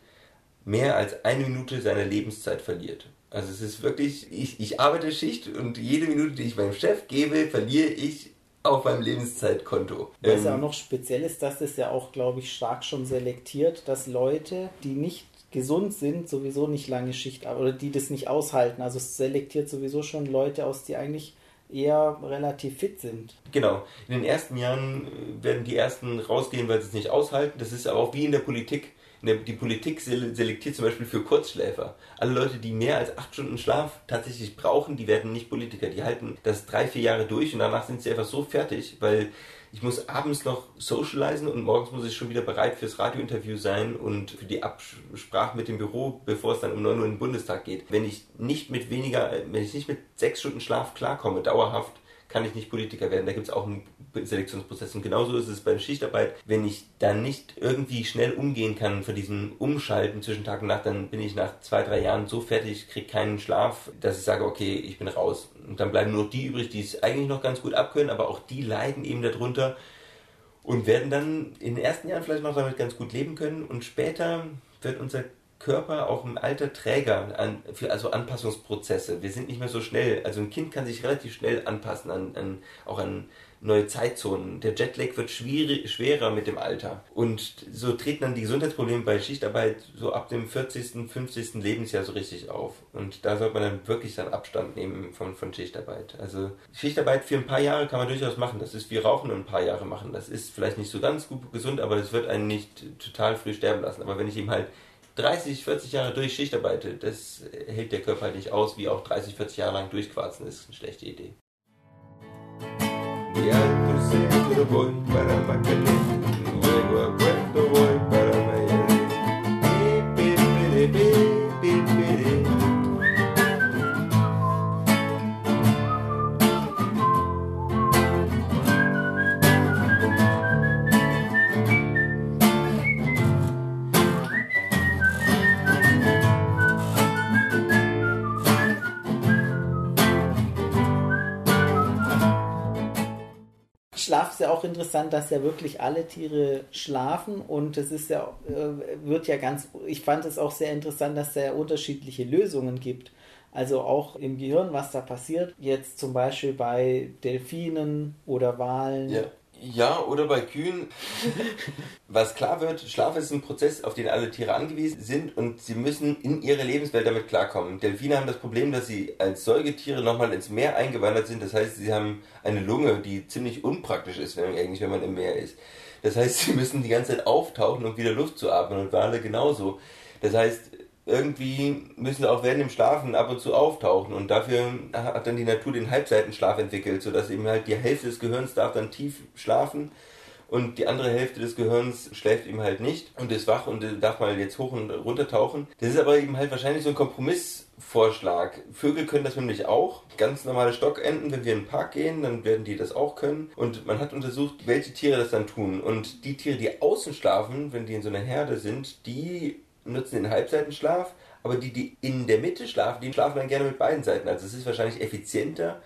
mehr als eine Minute seiner Lebenszeit verliert. Also es ist wirklich, ich, ich arbeite Schicht und jede Minute, die ich meinem Chef gebe, verliere ich auf meinem Lebenszeitkonto. Was ja ähm, auch noch speziell ist, dass das ja auch, glaube ich, stark schon selektiert, dass Leute, die nicht gesund sind, sowieso nicht lange Schicht oder die das nicht aushalten. Also es selektiert sowieso schon Leute aus, die eigentlich eher relativ fit sind. Genau. In den ersten Jahren äh, werden die ersten rausgehen, weil sie es nicht aushalten. Das ist aber auch wie in der Politik. Die Politik selektiert zum Beispiel für Kurzschläfer. Alle Leute, die mehr als acht Stunden Schlaf tatsächlich brauchen, die werden nicht Politiker. Die halten das drei, vier Jahre durch und danach sind sie einfach so fertig, weil ich muss abends noch socialisen und morgens muss ich schon wieder bereit fürs Radiointerview sein und für die Absprache mit dem Büro, bevor es dann um 9 Uhr in den Bundestag geht. Wenn ich nicht mit weniger, wenn ich nicht mit sechs Stunden Schlaf klarkomme, dauerhaft, kann ich nicht Politiker werden. Da gibt es auch einen Selektionsprozess. Und genauso ist es bei der Schichtarbeit. Wenn ich dann nicht irgendwie schnell umgehen kann für diesen Umschalten zwischen Tag und Nacht, dann bin ich nach zwei, drei Jahren so fertig, kriege keinen Schlaf, dass ich sage, okay, ich bin raus. Und dann bleiben nur die übrig, die es eigentlich noch ganz gut abkönnen, aber auch die leiden eben darunter und werden dann in den ersten Jahren vielleicht noch damit ganz gut leben können. Und später wird unser Körper auch im Alter träger an, für also Anpassungsprozesse. Wir sind nicht mehr so schnell. Also ein Kind kann sich relativ schnell anpassen an, an auch an neue Zeitzonen. Der Jetlag wird schwierig, schwerer mit dem Alter. Und so treten dann die Gesundheitsprobleme bei Schichtarbeit so ab dem 40., 50. Lebensjahr so richtig auf. Und da sollte man dann wirklich dann Abstand nehmen von, von Schichtarbeit. Also Schichtarbeit für ein paar Jahre kann man durchaus machen. Das ist wie Rauchen ein paar Jahre machen. Das ist vielleicht nicht so ganz gut gesund, aber es wird einen nicht total früh sterben lassen. Aber wenn ich eben halt 30, 40 Jahre durch Schicht arbeite, das hält der Körper nicht aus, wie auch 30, 40 Jahre lang durchquarzen, ist eine schlechte Idee. Y Schlaf ist ja auch interessant, dass ja wirklich alle Tiere schlafen und es ist ja, äh, wird ja ganz, ich fand es auch sehr interessant, dass es ja unterschiedliche Lösungen gibt. Also auch im Gehirn, was da passiert. Jetzt zum Beispiel bei Delfinen oder Walen. Ja. Ja, oder bei Kühen. Was klar wird, Schlaf ist ein Prozess, auf den alle Tiere angewiesen sind und sie müssen in ihre Lebenswelt damit klarkommen. Delfine haben das Problem, dass sie als Säugetiere nochmal ins Meer eingewandert sind. Das heißt, sie haben eine Lunge, die ziemlich unpraktisch ist, wenn, eigentlich, wenn man im Meer ist. Das heißt, sie müssen die ganze Zeit auftauchen, um wieder Luft zu atmen und Wale genauso. Das heißt, irgendwie müssen auch während dem Schlafen ab und zu auftauchen und dafür hat dann die Natur den Halbseitenschlaf entwickelt, sodass eben halt die Hälfte des Gehirns darf dann tief schlafen und die andere Hälfte des Gehirns schläft eben halt nicht und ist wach und darf mal jetzt hoch und runter tauchen. Das ist aber eben halt wahrscheinlich so ein Kompromissvorschlag. Vögel können das nämlich auch. Ganz normale Stockenten, wenn wir in den Park gehen, dann werden die das auch können. Und man hat untersucht, welche Tiere das dann tun. Und die Tiere, die außen schlafen, wenn die in so einer Herde sind, die nutzen den Halbseitenschlaf, aber die, die in der Mitte schlafen, die schlafen dann gerne mit beiden Seiten. Also es ist wahrscheinlich effizienter,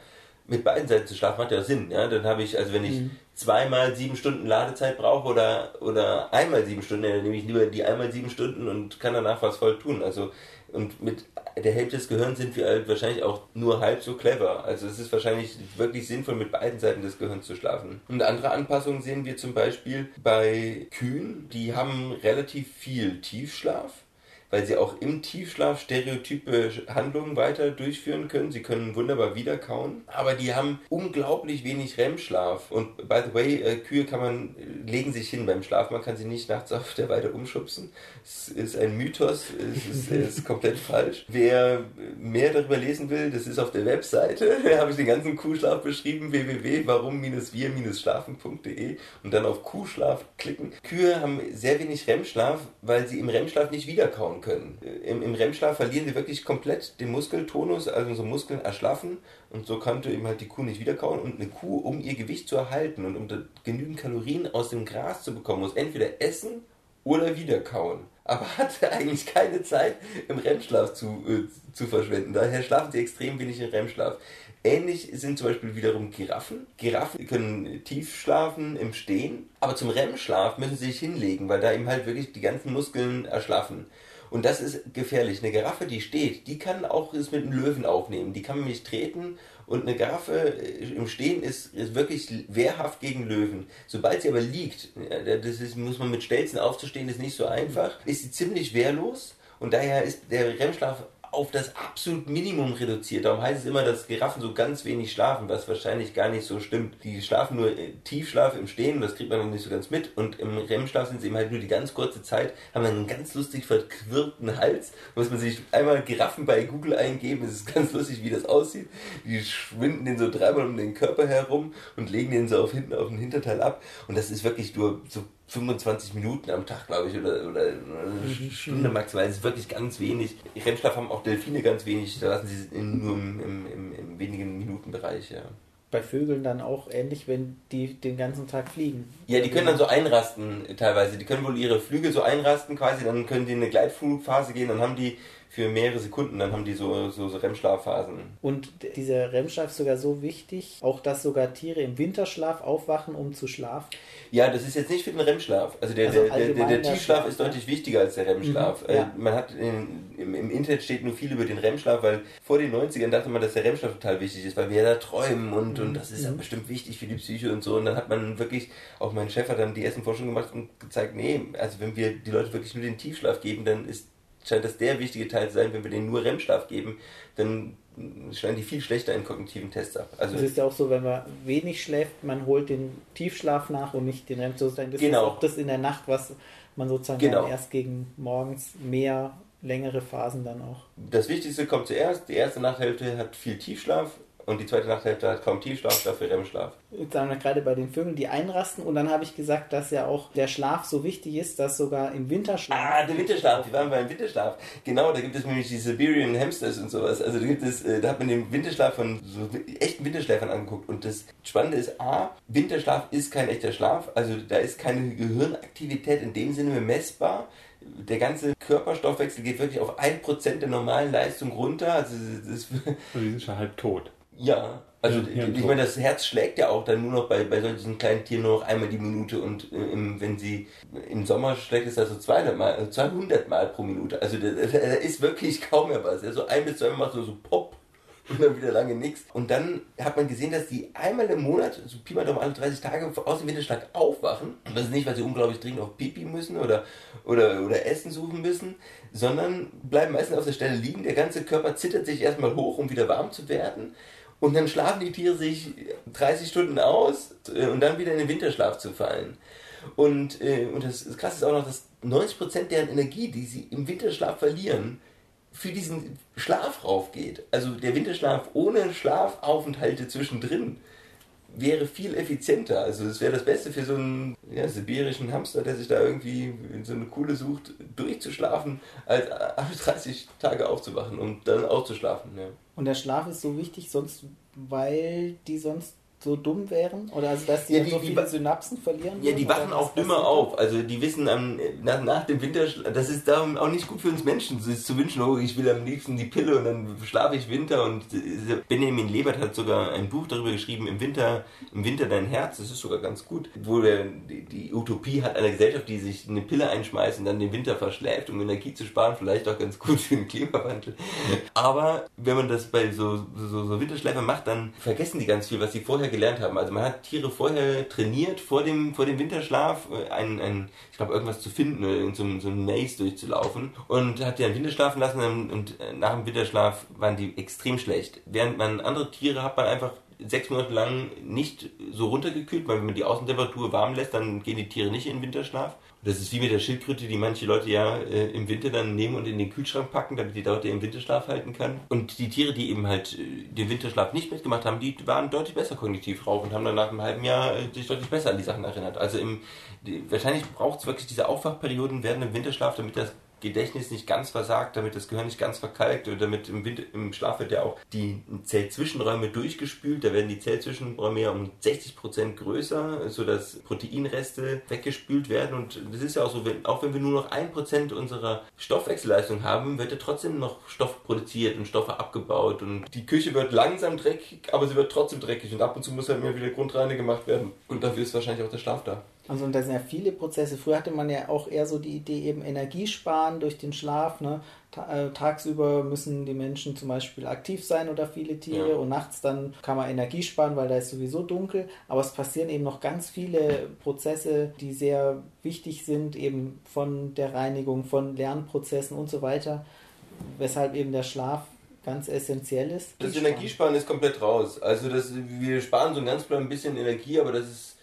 mit beiden Seiten zu schlafen, macht ja Sinn. Ja? Dann habe ich, also wenn ich mhm. zweimal sieben Stunden Ladezeit brauche oder, oder einmal sieben Stunden, dann nehme ich lieber die einmal sieben Stunden und kann danach was voll tun. Also und mit der Hälfte des Gehirns sind wir halt wahrscheinlich auch nur halb so clever. Also es ist wahrscheinlich wirklich sinnvoll, mit beiden Seiten des Gehirns zu schlafen. Und andere Anpassungen sehen wir zum Beispiel bei Kühen. Die haben relativ viel Tiefschlaf weil sie auch im Tiefschlaf stereotype Handlungen weiter durchführen können. Sie können wunderbar wiederkauen, aber die haben unglaublich wenig REM-Schlaf. Und by the way, äh, Kühe kann man, legen sich hin beim Schlaf, man kann sie nicht nachts auf der Weide umschubsen. Es ist ein Mythos, es ist, es ist komplett falsch. Wer mehr darüber lesen will, das ist auf der Webseite, da habe ich den ganzen Kuhschlaf beschrieben, www.warum-wir-schlafen.de und dann auf Kuhschlaf klicken. Kühe haben sehr wenig REM-Schlaf, weil sie im REM-Schlaf nicht wiederkauen können. Im, Im REM-Schlaf verlieren sie wirklich komplett den Muskeltonus, also unsere Muskeln erschlaffen und so konnte eben halt die Kuh nicht wiederkauen und eine Kuh, um ihr Gewicht zu erhalten und um genügend Kalorien aus dem Gras zu bekommen, muss entweder essen oder wiederkauen. Aber hatte eigentlich keine Zeit im REM-Schlaf zu, äh, zu verschwenden. Daher schlafen sie extrem wenig im REM-Schlaf. Ähnlich sind zum Beispiel wiederum Giraffen. Giraffen können tief schlafen im Stehen, aber zum REM-Schlaf müssen sie sich hinlegen, weil da eben halt wirklich die ganzen Muskeln erschlaffen. Und das ist gefährlich. Eine Giraffe, die steht, die kann auch es mit einem Löwen aufnehmen. Die kann man nicht treten. Und eine Giraffe äh, im Stehen ist, ist wirklich wehrhaft gegen Löwen. Sobald sie aber liegt, das ist, muss man mit Stelzen aufzustehen, ist nicht so einfach, ist sie ziemlich wehrlos. Und daher ist der REM-Schlaf auf das absolut Minimum reduziert. Darum heißt es immer, dass Giraffen so ganz wenig schlafen, was wahrscheinlich gar nicht so stimmt. Die schlafen nur äh, Tiefschlaf im Stehen, das kriegt man noch nicht so ganz mit. Und im REM-Schlaf sind sie eben halt nur die ganz kurze Zeit, haben einen ganz lustig verquirlten Hals. Muss man sich einmal Giraffen bei Google eingeben, es ist ganz lustig, wie das aussieht. Die schwinden den so dreimal um den Körper herum und legen den so auf hinten auf den Hinterteil ab. Und das ist wirklich nur so 25 Minuten am Tag, glaube ich, oder, oder eine Stunde maximal. Das ist wirklich ganz wenig. REM-Schlaf haben auch Delfine ganz wenig. Da lassen sie in, nur im, im, im, im wenigen Minutenbereich, ja. Bei Vögeln dann auch ähnlich, wenn die den ganzen Tag fliegen. Ja, die können dann so einrasten teilweise. Die können wohl ihre Flügel so einrasten quasi, dann können die in eine Gleitflugphase gehen, dann haben die für mehrere Sekunden, dann haben die so, so, so REM-Schlafphasen. Und dieser REM-Schlaf ist sogar so wichtig, auch dass sogar Tiere im Winterschlaf aufwachen, um zu schlafen. Ja, das ist jetzt nicht für den REM-Schlaf. Also der, also der, der, der, Tiefschlaf ist deutlich wichtiger als der REM-Schlaf. Mhm, ja. Äh, man hat in, im, im, Internet steht nur viel über den REM-Schlaf, weil vor den 90ern dachte man, dass der REM-Schlaf total wichtig ist, weil wir ja da träumen und, mhm. und das ist ja mhm. bestimmt wichtig für die Psyche und so. Und dann hat man wirklich, auch mein Chef hat dann die ersten Forschungen gemacht und gezeigt, nee, also wenn wir die Leute wirklich nur den Tiefschlaf geben, dann ist scheint das der wichtige Teil zu sein, wenn wir denen nur REM-Schlaf geben, dann schneiden die viel schlechter in kognitiven Tests ab. Also es ist ja auch so, wenn man wenig schläft, man holt den Tiefschlaf nach und nicht den REM. Sozusagen. Das genau. ist auch das in der Nacht, was man sozusagen genau. erst gegen morgens mehr längere Phasen dann auch. Das Wichtigste kommt zuerst. Die erste Nachthälfte hat viel Tiefschlaf und die zweite Nachthälfte hat kaum Tiefschlaf, dafür REM-Schlaf. Sagen wir gerade bei den Vögeln, die einrasten. Und dann habe ich gesagt, dass ja auch der Schlaf so wichtig ist, dass sogar im Winterschlaf. Ah, der Winterschlaf, wir waren beim Winterschlaf. Genau, da gibt es nämlich die Siberian Hamsters und sowas. Also da gibt es, äh, da hat man den Winterschlaf von so echten Winterschläfern angeguckt. Und das Spannende ist, A, Winterschlaf ist kein echter Schlaf. Also da ist keine Gehirnaktivität in dem Sinne messbar der ganze Körperstoffwechsel geht wirklich auf 1% der normalen Leistung runter. Also, das also die sind schon halb tot. Ja, also ja, ich meine, das Herz schlägt ja auch dann nur noch bei, bei solchen kleinen Tieren nur noch einmal die Minute und äh, im, wenn sie im Sommer schlägt es also 200 Mal, 200 Mal pro Minute. Also da, da ist wirklich kaum mehr was. Also ein bis zweimal macht so, so Pop und dann wieder lange nichts. Und dann hat man gesehen, dass die einmal im Monat, so Pi mal Daumen alle 30 Tage, aus dem Winterschlag aufwachen. Und das ist nicht, weil sie unglaublich dringend auf Pipi müssen oder, oder, oder Essen suchen müssen, sondern bleiben meistens auf der Stelle liegen. Der ganze Körper zittert sich erstmal hoch, um wieder warm zu werden. Und dann schlafen die Tiere sich 30 Stunden aus äh, und dann wieder in den Winterschlaf zu fallen. Und, äh, und das, das Krasse ist auch noch, dass 90% deren Energie, die sie im Winterschlaf verlieren, für diesen Schlaf raufgeht. Also der Winterschlaf ohne Schlafaufenthalte zwischendrin wäre viel effizienter. Also es wäre das Beste für so einen ja, sibirischen Hamster, der sich da irgendwie in so eine Kuhle sucht, durchzuschlafen, als alle 30 Tage aufzuwachen und dann auszuschlafen. Ja. Und der Schlaf ist so wichtig, sonst, weil die sonst so dumm wären? Oder also, dass die, ja, die so viele die, Synapsen verlieren? Ja, die wachen auch dümmer auf. Also die wissen am, nach, nach dem Winter, das ist darum auch nicht gut für uns Menschen, sich zu wünschen, oh, ich will am liebsten die Pille und dann schlafe ich Winter. Und Benjamin Lebert hat sogar ein Buch darüber geschrieben, im Winter, im Winter dein Herz, das ist sogar ganz gut. Wo der, die, die Utopie hat einer Gesellschaft, die sich eine Pille einschmeißt und dann den Winter verschläft, um Energie zu sparen, vielleicht auch ganz gut für den Klimawandel. Aber wenn man das bei so, so, so Winterschläfern macht, dann vergessen die ganz viel, was sie vorher gelernt haben. Also man hat Tiere vorher trainiert, vor dem, vor dem Winterschlaf, äh, ein, ein, ich glaube, irgendwas zu finden oder so, so einem Maze durchzulaufen und hat die dann Winterschlafen lassen und äh, nach dem Winterschlaf waren die extrem schlecht. Während man andere Tiere hat man einfach sechs Monate lang nicht so runtergekühlt, weil wenn man die Außentemperatur warm lässt, dann gehen die Tiere nicht in den Winterschlaf. Das ist wie mit der Schildkröte, die manche Leute ja äh, im Winter dann nehmen und in den Kühlschrank packen, damit die dort im Winterschlaf halten kann. Und die Tiere, die eben halt äh, den Winterschlaf nicht mitgemacht haben, die waren deutlich besser kognitiv drauf und haben dann nach einem halben Jahr äh, sich deutlich besser an die Sachen erinnert. Also im, die, wahrscheinlich braucht es wirklich diese Aufwachperioden während dem Winterschlaf, damit das Gedächtnis nicht ganz versagt, damit das Gehirn nicht ganz verkalkt und damit im, Winter, im Schlaf wird ja auch die Zellzwischenräume durchgespült. Da werden die Zellzwischenräume ja um 60% größer, sodass Proteinreste weggespült werden. Und das ist ja auch so, wenn, auch wenn wir nur noch 1% unserer Stoffwechselleistung haben, wird ja trotzdem noch Stoff produziert und Stoffe abgebaut. Und die Küche wird langsam dreckig, aber sie wird trotzdem dreckig. Und ab und zu muss halt immer wieder Grundreine gemacht werden. Und dafür ist wahrscheinlich auch der Schlaf da. Also und da sind ja viele Prozesse. Früher hatte man ja auch eher so die Idee eben Energie sparen durch den Schlaf. Ne? Äh, tagsüber müssen die Menschen zum Beispiel aktiv sein oder viele Tiere ja. und nachts dann kann man Energie sparen, weil da ist sowieso dunkel. Aber es passieren eben noch ganz viele Prozesse, die sehr wichtig sind, eben von der Reinigung, von Lernprozessen und so weiter, weshalb eben der Schlaf ganz essentiell ist. Das Energiesparen ist komplett raus. Also das, wir sparen so ein ganz klein bisschen Energie, aber das ist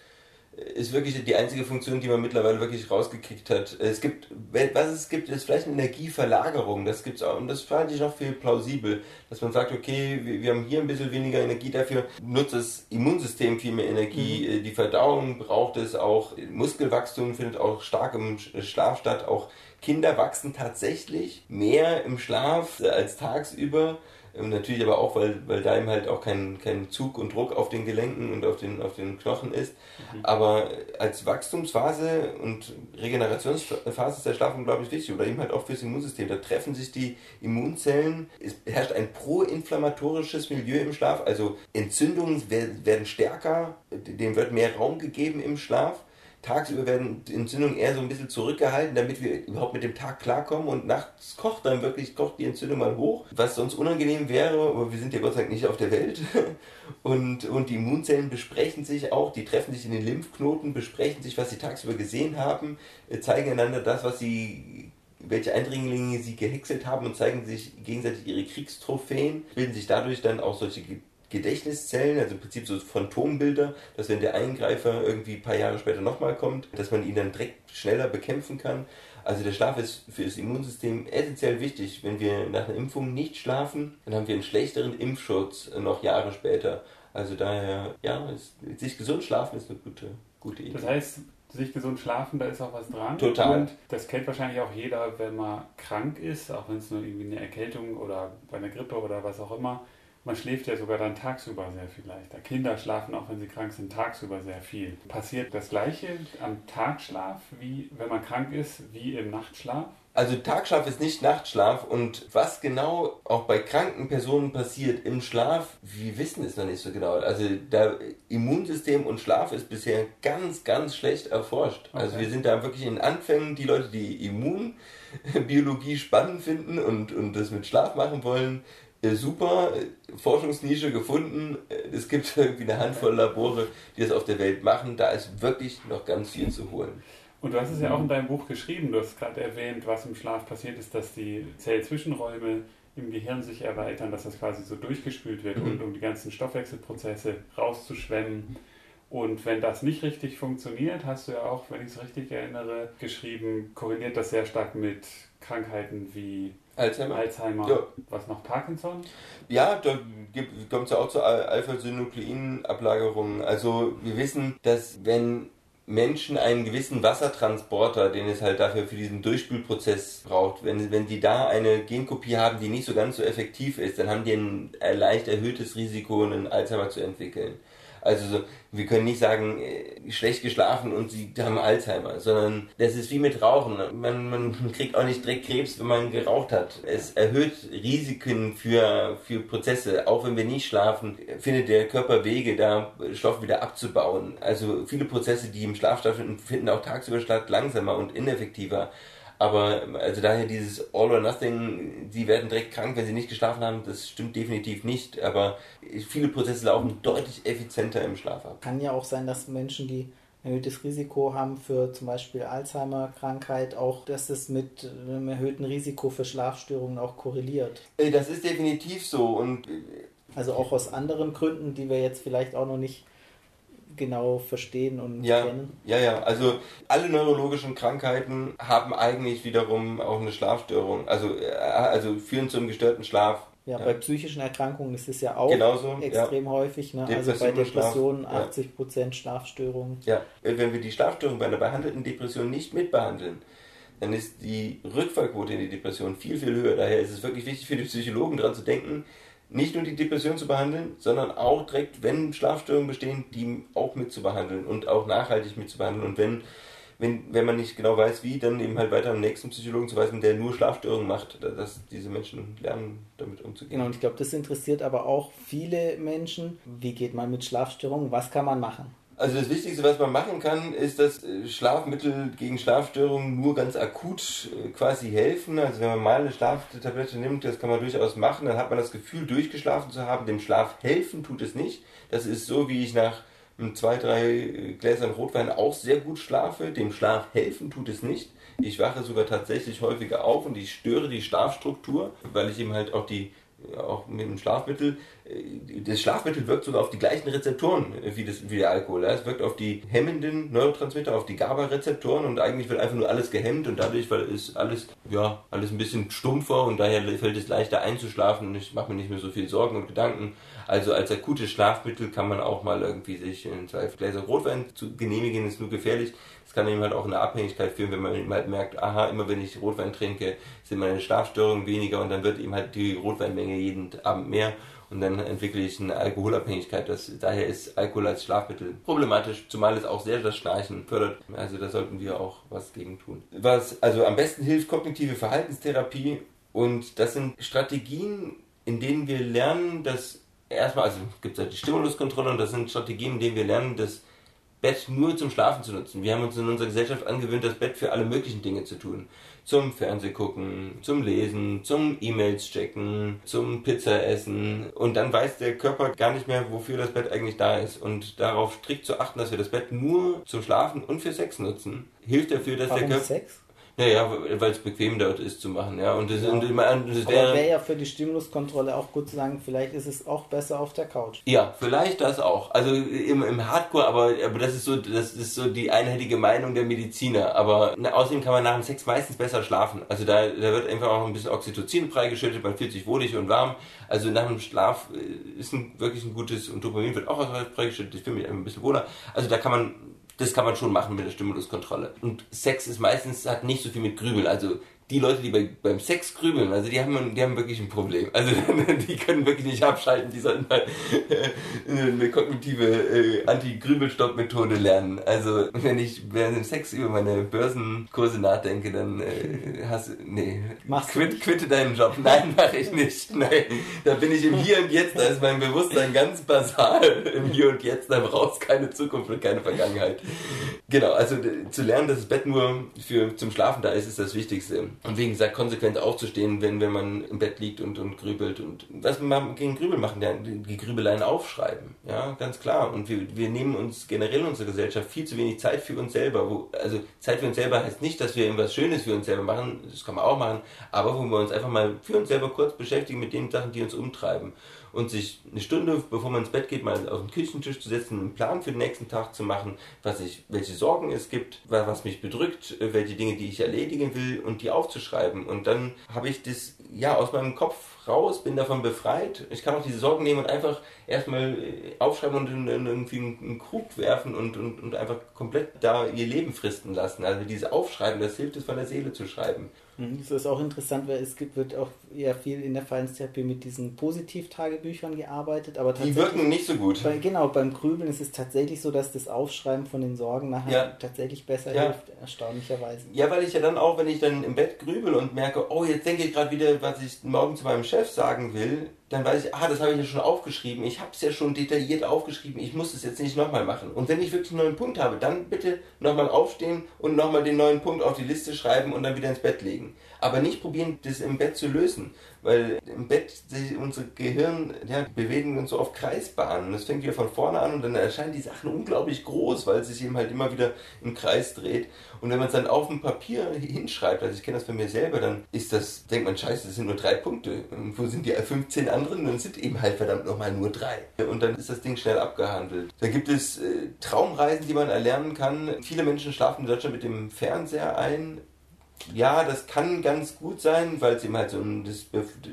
ist wirklich die einzige Funktion, die man mittlerweile wirklich rausgekickt hat. Es gibt, was es gibt, ist vielleicht eine Energieverlagerung. Das gibt's auch. Und das fand ich noch viel plausibel, dass man sagt, okay, wir, haben hier ein bisschen weniger Energie, dafür nutzt das Immunsystem viel mehr Energie. Mhm. Die Verdauung braucht es auch. Muskelwachstum findet auch stark im Schlaf statt. Auch Kinder wachsen tatsächlich mehr im Schlaf als tagsüber Ähm, natürlich aber auch, weil, weil da eben halt auch kein, kein Zug und Druck auf den Gelenken und auf den, auf den Knochen ist. Mhm. Aber als Wachstumsphase und Regenerationsphase ist der Schlaf unglaublich wichtig oder eben halt auch fürs Immunsystem. Da treffen sich die Immunzellen, es herrscht ein proinflammatorisches Milieu im Schlaf, also Entzündungen werden stärker, dem wird mehr Raum gegeben im Schlaf tagsüber werden Entzündungen eher so ein bisschen zurückgehalten, damit wir überhaupt mit dem Tag klarkommen und nachts kocht dann wirklich, kocht die Entzündung mal hoch, was sonst unangenehm wäre, aber wir sind ja Gott sei Dank nicht auf der Welt. Und, und die Immunzellen besprechen sich auch, die treffen sich in den Lymphknoten, besprechen sich, was sie tagsüber gesehen haben, äh, zeigen einander das, was sie welche Eindringlinge sie gehäckselt haben und zeigen sich gegenseitig ihre Kriegstrophäen, bilden sich dadurch dann auch solche Gedächtniszellen, also im Prinzip so Phantombilder, dass wenn der Eingreifer irgendwie ein paar Jahre später nochmal kommt, dass man ihn dann direkt schneller bekämpfen kann. Also der Schlaf ist für das Immunsystem essentiell wichtig. Wenn wir nach einer Impfung nicht schlafen, dann haben wir einen schlechteren Impfschutz noch Jahre später. Also daher, ja, sich gesund schlafen ist eine gute, gute Idee. Das heißt, sich gesund schlafen, da ist auch was dran. Total. Und das kennt wahrscheinlich auch jeder, wenn man krank ist, auch wenn es nur irgendwie eine Erkältung oder bei einer Grippe oder was auch immer man schläft ja sogar dann tagsüber sehr viel leichter. Kinder schlafen auch, wenn sie krank sind, tagsüber sehr viel. Passiert das Gleiche am Tagschlaf, wie wenn man krank ist, wie im Nachtschlaf? Also Tagschlaf ist nicht Nachtschlaf und was genau auch bei kranken Personen passiert im Schlaf, wir wissen es noch nicht so genau. Also da Immunsystem und Schlaf ist bisher ganz, ganz schlecht erforscht. Also okay. Also wir sind da wirklich in Anfängen, die Leute, die Immunbiologie spannend finden und, und das mit Schlaf machen wollen, super äh, Forschungsnische gefunden. Äh, es gibt irgendwie eine Handvoll Labore, die das auf der Welt machen. Da ist wirklich noch ganz viel zu holen. Und du hast es ja auch in deinem Buch geschrieben, du hast gerade erwähnt, was im Schlaf passiert ist, dass die Zellzwischenräume im Gehirn sich erweitern, dass das quasi so durchgespült wird, mhm. und um die ganzen Stoffwechselprozesse rauszuschwemmen. Und wenn das nicht richtig funktioniert, hast du ja auch, wenn ich es richtig erinnere, geschrieben, korreliert das sehr stark mit Krankheiten wie Alzheimer. Alzheimer. Ja. Was noch Parkinson? Ja, da kommt es ja auch zu Alpha-Synukleinablagerungen. Also wir wissen, dass wenn Menschen einen gewissen Wassertransporter, den es halt dafür für diesen Durchspülprozess braucht, wenn, wenn die da eine Genkopie haben, die nicht so ganz so effektiv ist, dann haben die ein leicht erhöhtes Risiko, einen Alzheimer zu entwickeln. Also wir können nicht sagen, äh, schlecht geschlafen und sie haben Alzheimer, sondern das ist wie mit Rauchen. Man, man kriegt auch nicht direkt Krebs, wenn man geraucht hat. Es erhöht Risiken für, für Prozesse. Auch wenn wir nicht schlafen, findet der Körper Wege, da Stoff wieder abzubauen. Also viele Prozesse, die im Schlaf stattfinden, finden auch tagsüber statt, langsamer und ineffektiver. Aber also daher dieses All or Nothing, sie werden direkt krank, wenn sie nicht geschlafen haben, das stimmt definitiv nicht. Aber viele Prozesse laufen deutlich effizienter im Schlaf ab. Kann ja auch sein, dass Menschen, die ein erhöhtes Risiko haben für zum Beispiel Alzheimer-Krankheit, auch, dass es mit einem erhöhten Risiko für Schlafstörungen auch korreliert. Äh, das ist definitiv so und äh, also auch aus anderen Gründen, die wir jetzt vielleicht auch noch nicht genau verstehen und ja, kennen. Ja, ja, also alle neurologischen Krankheiten haben eigentlich wiederum auch eine Schlafstörung, also, äh, also führen zum gestörten Schlaf. Ja, ja, bei psychischen Erkrankungen ist es ja auch Genauso, extrem ja. häufig. Ne? also bei Depressionen Schlaf, 80% ja. Schlafstörungen. Ja, wenn wir die Schlafstörung bei einer behandelten Depression nicht mitbehandeln, dann ist die Rückfallquote in die Depression viel, viel höher. Daher ist es wirklich wichtig für die Psychologen daran zu denken, nicht nur die Depression zu behandeln, sondern auch direkt, wenn Schlafstörungen bestehen, die auch mit zu behandeln und auch nachhaltig mit zu behandeln. Und wenn, wenn, wenn man nicht genau weiß, wie, dann eben halt weiter am nächsten Psychologen zu weisen, der nur Schlafstörungen macht, dass diese Menschen lernen, damit umzugehen. Genau, und ich glaube, das interessiert aber auch viele Menschen. Wie geht man mit Schlafstörungen? Was kann man machen? Also das Wichtigste, was man machen kann, ist, dass äh, Schlafmittel gegen Schlafstörungen nur ganz akut äh, quasi helfen. Also wenn man mal eine Schlaftablette nimmt, das kann man durchaus machen, dann hat man das Gefühl, durchgeschlafen zu haben. Dem Schlaf helfen tut es nicht. Das ist so, wie ich nach zwei, drei äh, Gläsern Rotwein auch sehr gut schlafe. Dem Schlaf helfen tut es nicht. Ich wache sogar tatsächlich häufiger auf und ich störe die Schlafstruktur, weil ich eben halt auch die auch mit dem Schlafmittel, äh, das Schlafmittel wirkt sogar auf die gleichen Rezeptoren wie, das, wie der Alkohol. Es wirkt auf die hemmenden Neurotransmitter, auf die GABA-Rezeptoren und eigentlich wird einfach nur alles gehemmt und dadurch ist alles, ja, alles ein bisschen stumpfer und daher fällt es leichter einzuschlafen und ich mache mir nicht mehr so viel Sorgen und Gedanken. Also als akutes Schlafmittel kann man auch mal irgendwie sich in zwei Gläser Rotwein zu genehmigen, ist nur gefährlich kann eben halt auch in eine Abhängigkeit führen, wenn man eben halt merkt, aha, immer wenn ich Rotwein trinke, sind meine Schlafstörungen weniger und dann wird eben halt die Rotweinmenge jeden Abend mehr und dann entwickle ich eine Alkoholabhängigkeit. Das, daher ist Alkohol als Schlafmittel problematisch, zumal es auch sehr das Schnarchen fördert. Also da sollten wir auch was gegen tun. Was also am besten hilft, kognitive Verhaltenstherapie und das sind Strategien, in denen wir lernen, dass erstmal, also gibt es halt die Stimuluskontrolle und das sind Strategien, in denen wir lernen, das Bett nur zum Schlafen zu nutzen. Wir haben uns in unserer Gesellschaft angewöhnt, das Bett für alle möglichen Dinge zu tun. Zum Fernsehgucken, zum Lesen, zum E-Mails checken, zum Pizza essen. Und dann weiß der Körper gar nicht mehr, wofür das Bett eigentlich da ist. Und darauf strikt zu achten, dass wir das Bett nur zum Schlafen und für Sex nutzen, hilft dafür, dass Warum der Körper... Sex? Naja, weil es bequem dort ist zu machen, ja. Und das, Ja. und das wäre. wäre ja für die Stimuluskontrolle auch gut zu sagen, vielleicht ist es auch besser auf der Couch. Ja, vielleicht das auch. Also im, im Hardcore, aber, aber das ist so, das ist so die einheitliche Meinung der Mediziner. Aber na, außerdem kann man nach dem Sex meistens besser schlafen. Also da, da wird einfach auch ein bisschen Oxytocin freigeschüttet, man fühlt sich wohlig und warm. Also nach dem Schlaf äh, ist ein, wirklich ein gutes und Dopamin wird auch freigeschüttet. Ich fühle mich einfach ein bisschen wohler. Also da kann man das kann man schon machen mit der Stimuluskontrolle. Und Sex ist meistens, hat nicht so viel mit Grübeln. Also die Leute, die bei, beim Sex grübeln, also die haben, die haben wirklich ein Problem. Also die können wirklich nicht abschalten, die sollten mal eine kognitive äh, Anti-Grübelstopp-Methode lernen. Also wenn ich während dem Sex über meine Börsenkurse nachdenke, dann äh, hast du, nee, Machst du Quit, quitte deinen Job. Nein, mache ich nicht. Nein, da bin ich im Hier und Jetzt, da ist mein Bewusstsein ganz basal im Hier und Jetzt, da brauchst keine Zukunft und keine Vergangenheit. Genau, also zu lernen, dass das Bett nur für zum Schlafen da ist, ist das Wichtigste. Und wie gesagt, konsequent aufzustehen, wenn, wenn man im Bett liegt und, und grübelt. Und was man gegen Grübel machen, ja, die Grübeleien aufschreiben. Ja, ganz klar. Und wir, wir nehmen uns generell in unserer Gesellschaft viel zu wenig Zeit für uns selber. Wo, also Zeit für uns selber heißt nicht, dass wir irgendwas Schönes für uns selber machen, das kann man auch machen, aber wo wir uns einfach mal für uns selber kurz beschäftigen mit den Sachen, die uns umtreiben. Und sich eine Stunde, bevor man ins Bett geht, mal auf den Küchentisch zu setzen, einen Plan für den nächsten Tag zu machen, was ich, welche Sorgen es gibt, wa- was mich bedrückt, äh, welche Dinge, die ich erledigen will und die aufzuschreiben. Und dann habe ich das ja aus meinem Kopf raus, bin davon befreit. Ich kann auch diese Sorgen nehmen und einfach erstmal äh, aufschreiben und in, in irgendwie einen, einen Krug werfen und, und, und einfach komplett da ihr Leben fristen lassen. Also dieses Aufschreiben, das hilft es von der Seele zu schreiben. Mhm, Das ist auch interessant, weil es gibt, wird auch eher viel in der Verhaltenstherapie mit diesen Positivtagebüchern gearbeitet, aber Die wirken nicht so gut. Bei, genau, beim Grübeln ist es tatsächlich so, dass das Aufschreiben von den Sorgen nachher Ja. tatsächlich besser Ja. hilft, erstaunlicherweise. Ja, weil ich ja dann auch, wenn ich dann im Bett grübel und merke, oh, jetzt denke ich gerade wieder, was ich morgen zu meinem Chef sagen will, dann weiß ich, ah, das habe ich ja schon aufgeschrieben, ich habe es ja schon detailliert aufgeschrieben, ich muss es jetzt nicht nochmal machen. Und wenn ich wirklich einen neuen Punkt habe, dann bitte nochmal aufstehen und nochmal den neuen Punkt auf die Liste schreiben und dann wieder ins Bett legen. Aber nicht probieren, das im Bett zu lösen, weil im Bett, sich unser Gehirn, ja, bewegen uns so auf Kreisbahnen. Das fängt wieder von vorne an und dann erscheinen die Sachen unglaublich groß, weil es sich eben halt immer wieder im Kreis dreht. Und wenn man es dann auf dem Papier hinschreibt, also ich kenne das bei mir selber, dann ist das, denkt man, scheiße, das sind nur drei Punkte. Und wo sind die 15 anderen? Dann sind eben halt verdammt nochmal nur drei. Und dann ist das Ding schnell abgehandelt. Dann gibt es äh, Traumreisen, die man erlernen kann. Viele Menschen schlafen in Deutschland mit dem Fernseher ein. Ja, das kann ganz gut sein, weil es eben halt so ein, das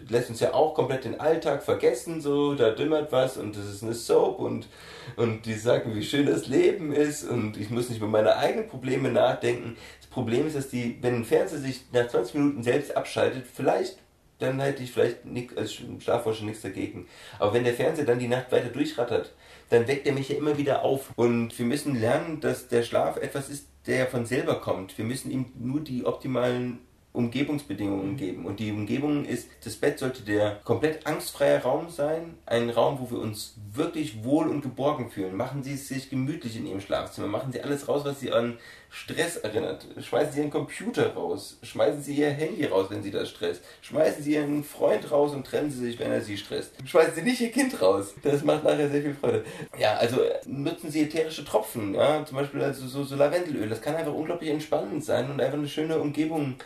lässt uns ja auch komplett den Alltag vergessen, so, da dümmert was und das ist eine Soap und, und die sagen, wie schön das Leben ist und ich muss nicht über meine eigenen Probleme nachdenken. Das Problem ist, dass die, wenn ein Fernseher sich nach 20 Minuten selbst abschaltet, vielleicht, dann hätte ich vielleicht nix, als Schlafforscher nichts dagegen. Aber wenn der Fernseher dann die Nacht weiter durchrattert, dann weckt er mich ja immer wieder auf. Und wir müssen lernen, dass der Schlaf etwas ist, der von selber kommt. Wir müssen ihm nur die optimalen Umgebungsbedingungen geben. Und die Umgebung ist, das Bett sollte der komplett angstfreie Raum sein. Ein Raum, wo wir uns wirklich wohl und geborgen fühlen. Machen Sie es sich gemütlich in Ihrem Schlafzimmer. Machen Sie alles raus, was Sie an Stress erinnert. Schmeißen Sie Ihren Computer raus. Schmeißen Sie Ihr Handy raus, wenn Sie das stresst. Schmeißen Sie Ihren Freund raus und trennen Sie sich, wenn er Sie stresst. Schmeißen Sie nicht Ihr Kind raus. Das macht nachher sehr viel Freude. Ja, also äh, nutzen Sie ätherische Tropfen. Ja, zum Beispiel also so, so Lavendelöl. Das kann einfach unglaublich entspannend sein und einfach eine schöne Umgebung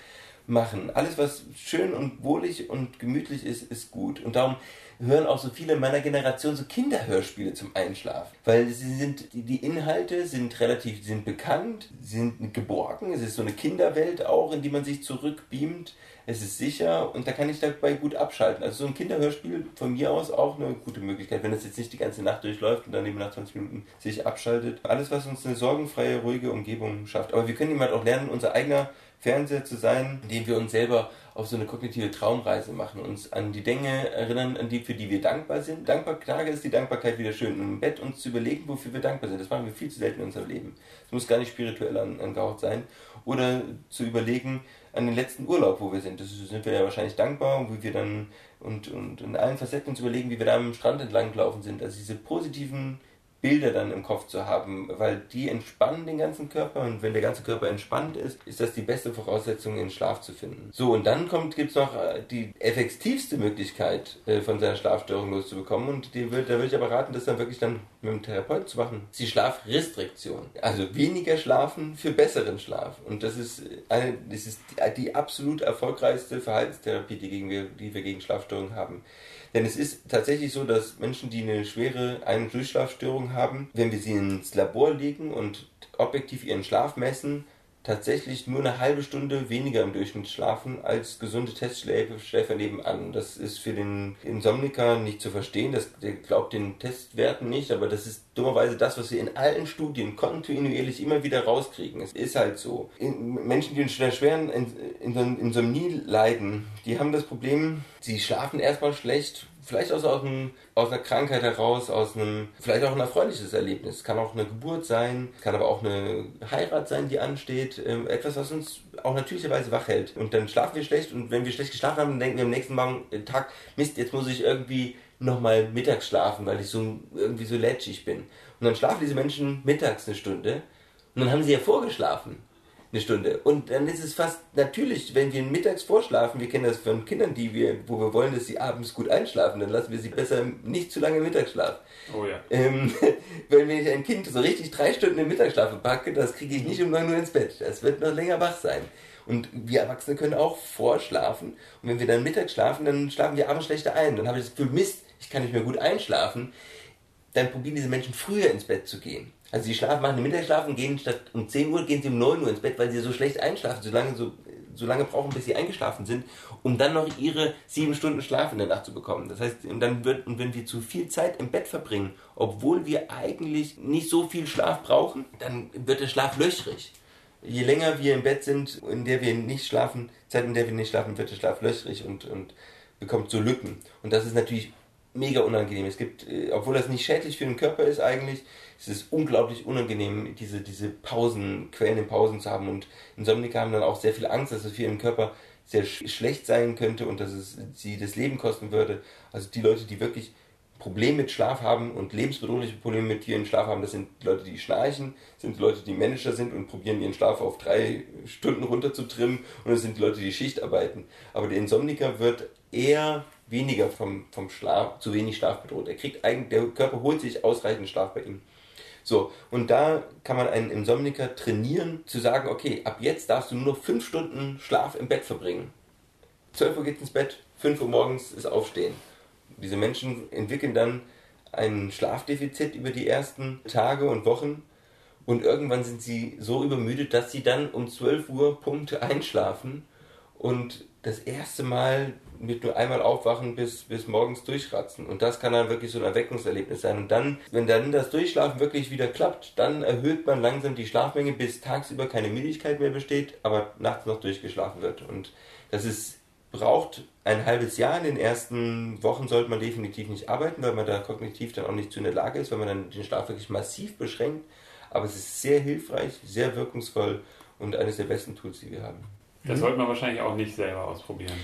machen. Alles, was schön und wohlig und gemütlich ist, ist gut. Und darum hören auch so viele meiner Generation so Kinderhörspiele zum Einschlafen. Weil sie sind, die, Inhalte sind relativ, sind bekannt, sind geborgen. Es ist so eine Kinderwelt auch, in die man sich zurückbeamt. Es ist sicher und da kann ich dabei gut abschalten. Also so ein Kinderhörspiel von mir aus auch eine gute Möglichkeit, wenn das jetzt nicht die ganze Nacht durchläuft und dann eben nach 20 Minuten sich abschaltet. Alles, was uns eine sorgenfreie, ruhige Umgebung schafft. Aber wir können eben halt auch lernen, unser eigener Fernseher zu sein, indem wir uns selber auf so eine kognitive Traumreise machen, uns an die Dinge erinnern, an die, für die wir dankbar sind. Dankbar, Tage ist die Dankbarkeit wieder schön. Und im Bett uns zu überlegen, wofür wir dankbar sind. Das machen wir viel zu selten in unserem Leben. Es muss gar nicht spirituell angehaucht sein. Oder zu überlegen an den letzten Urlaub, wo wir sind. Das sind wir ja wahrscheinlich dankbar und wie wir dann und, und in allen Facetten uns überlegen, wie wir da am Strand entlang gelaufen sind. Also diese positiven Bilder dann im Kopf zu haben, weil die entspannen den ganzen Körper und wenn der ganze Körper entspannt ist, ist das die beste Voraussetzung, in den Schlaf zu finden. So, und dann kommt, gibt's noch äh, die effektivste Möglichkeit, äh, von seiner Schlafstörung loszubekommen und die will, da würde ich aber raten, das dann wirklich dann mit dem Therapeuten zu machen. Das ist die Schlafrestriktion. Also weniger schlafen für besseren Schlaf. Und das ist eine, das ist die, die absolut erfolgreichste Verhaltenstherapie, die, gegen wir, die wir gegen Schlafstörungen haben. Denn es ist tatsächlich so, dass Menschen, die eine schwere Ein- und Durchschlafstörung haben, wenn wir sie ins Labor legen und objektiv ihren Schlaf messen, tatsächlich nur eine halbe Stunde weniger im Durchschnitt schlafen als gesunde Testschläfer nebenan. Das ist für den Insomniker nicht zu verstehen, das, der glaubt den Testwerten nicht, aber das ist dummerweise das, was wir in allen Studien kontinuierlich immer wieder rauskriegen. Es ist halt so. Menschen, die unter schweren Insomnie leiden, die haben das Problem, sie schlafen erstmal schlecht, vielleicht aus, aus, einem, aus einer Krankheit heraus, aus einem, vielleicht auch ein erfreuliches Erlebnis. Kann auch eine Geburt sein, kann aber auch eine Heirat sein, die ansteht. Ähm, etwas, was uns auch natürlicherweise wach hält. Und dann schlafen wir schlecht und wenn wir schlecht geschlafen haben, dann denken wir am nächsten Morgen, äh, Tag, Mist, jetzt muss ich irgendwie nochmal mittags schlafen, weil ich so irgendwie so lätschig bin. Und dann schlafen diese Menschen mittags eine Stunde und dann haben sie ja vorgeschlafen eine Stunde. Und dann ist es fast natürlich, wenn wir mittags vorschlafen, wir kennen das von Kindern, die wir, wo wir wollen, dass sie abends gut einschlafen, dann lassen wir sie besser nicht zu lange im Mittagsschlaf. Oh ja. Ähm, wenn ich ein Kind so richtig drei Stunden im Mittagsschlaf packe, das kriege ich nicht um 9 Uhr ins Bett. Das wird noch länger wach sein. Und wir Erwachsene können auch vorschlafen. Und wenn wir dann mittags schlafen, dann schlafen wir abends schlechter ein. Dann habe ich das Gefühl, Mist, ich kann nicht mehr gut einschlafen. Dann probieren diese Menschen früher ins Bett zu gehen. Also sie schlafen, machen den Mittagsschlaf und gehen statt um 10 Uhr, gehen sie um 9 Uhr ins Bett, weil sie so schlecht einschlafen, so lange, so, so lange brauchen, bis sie eingeschlafen sind, um dann noch ihre sieben Stunden Schlaf in der Nacht zu bekommen. Das heißt, und dann wird, und wenn wir zu viel Zeit im Bett verbringen, obwohl wir eigentlich nicht so viel Schlaf brauchen, dann wird der Schlaf löchrig. Je länger wir im Bett sind, in der wir nicht schlafen, Zeit, in der wir nicht schlafen, wird der Schlaf löchrig und, und bekommt so Lücken. Und das ist natürlich mega unangenehm. Es gibt, äh, obwohl das nicht schädlich für den Körper ist eigentlich, es ist unglaublich unangenehm, diese, diese Pausen, Quellen in Pausen zu haben. Und Insomniker haben dann auch sehr viel Angst, dass es für ihren Körper sehr sch schlecht sein könnte und dass es sie das Leben kosten würde. Also die Leute, die wirklich Probleme mit Schlaf haben und lebensbedrohliche Probleme mit ihrem Schlaf haben, das sind Leute, die schnarchen, sind Leute, die Manager sind und probieren ihren Schlaf auf drei Stunden runter zu trimmen und es sind Leute, die Schicht arbeiten. Aber der Insomniker wird eher weniger vom, vom Schlaf, zu wenig Schlaf bedroht. Er kriegt eigentlich, der Körper holt sich ausreichend Schlaf bei ihm. So, und da kann man einen Insomniker trainieren, zu sagen, okay, ab jetzt darfst du nur noch fünf Stunden Schlaf im Bett verbringen. 12 Uhr geht's ins Bett, 5 Uhr morgens ist Aufstehen. Diese Menschen entwickeln dann ein Schlafdefizit über die ersten Tage und Wochen und irgendwann sind sie so übermüdet, dass sie dann um 12 Uhr Punkte einschlafen und das erste Mal mit nur einmal aufwachen bis, bis morgens durchratzen. Und das kann dann wirklich so ein Erweckungserlebnis sein. Und dann, wenn dann das Durchschlafen wirklich wieder klappt, dann erhöht man langsam die Schlafmenge, bis tagsüber keine Müdigkeit mehr besteht, aber nachts noch durchgeschlafen wird. Und das ist, braucht ein halbes Jahr. In den ersten Wochen sollte man definitiv nicht arbeiten, weil man da kognitiv dann auch nicht zu in der Lage ist, weil man dann den Schlaf wirklich massiv beschränkt. Aber es ist sehr hilfreich, sehr wirkungsvoll und eines der besten Tools, die wir haben. Das sollte man wahrscheinlich auch nicht selber ausprobieren.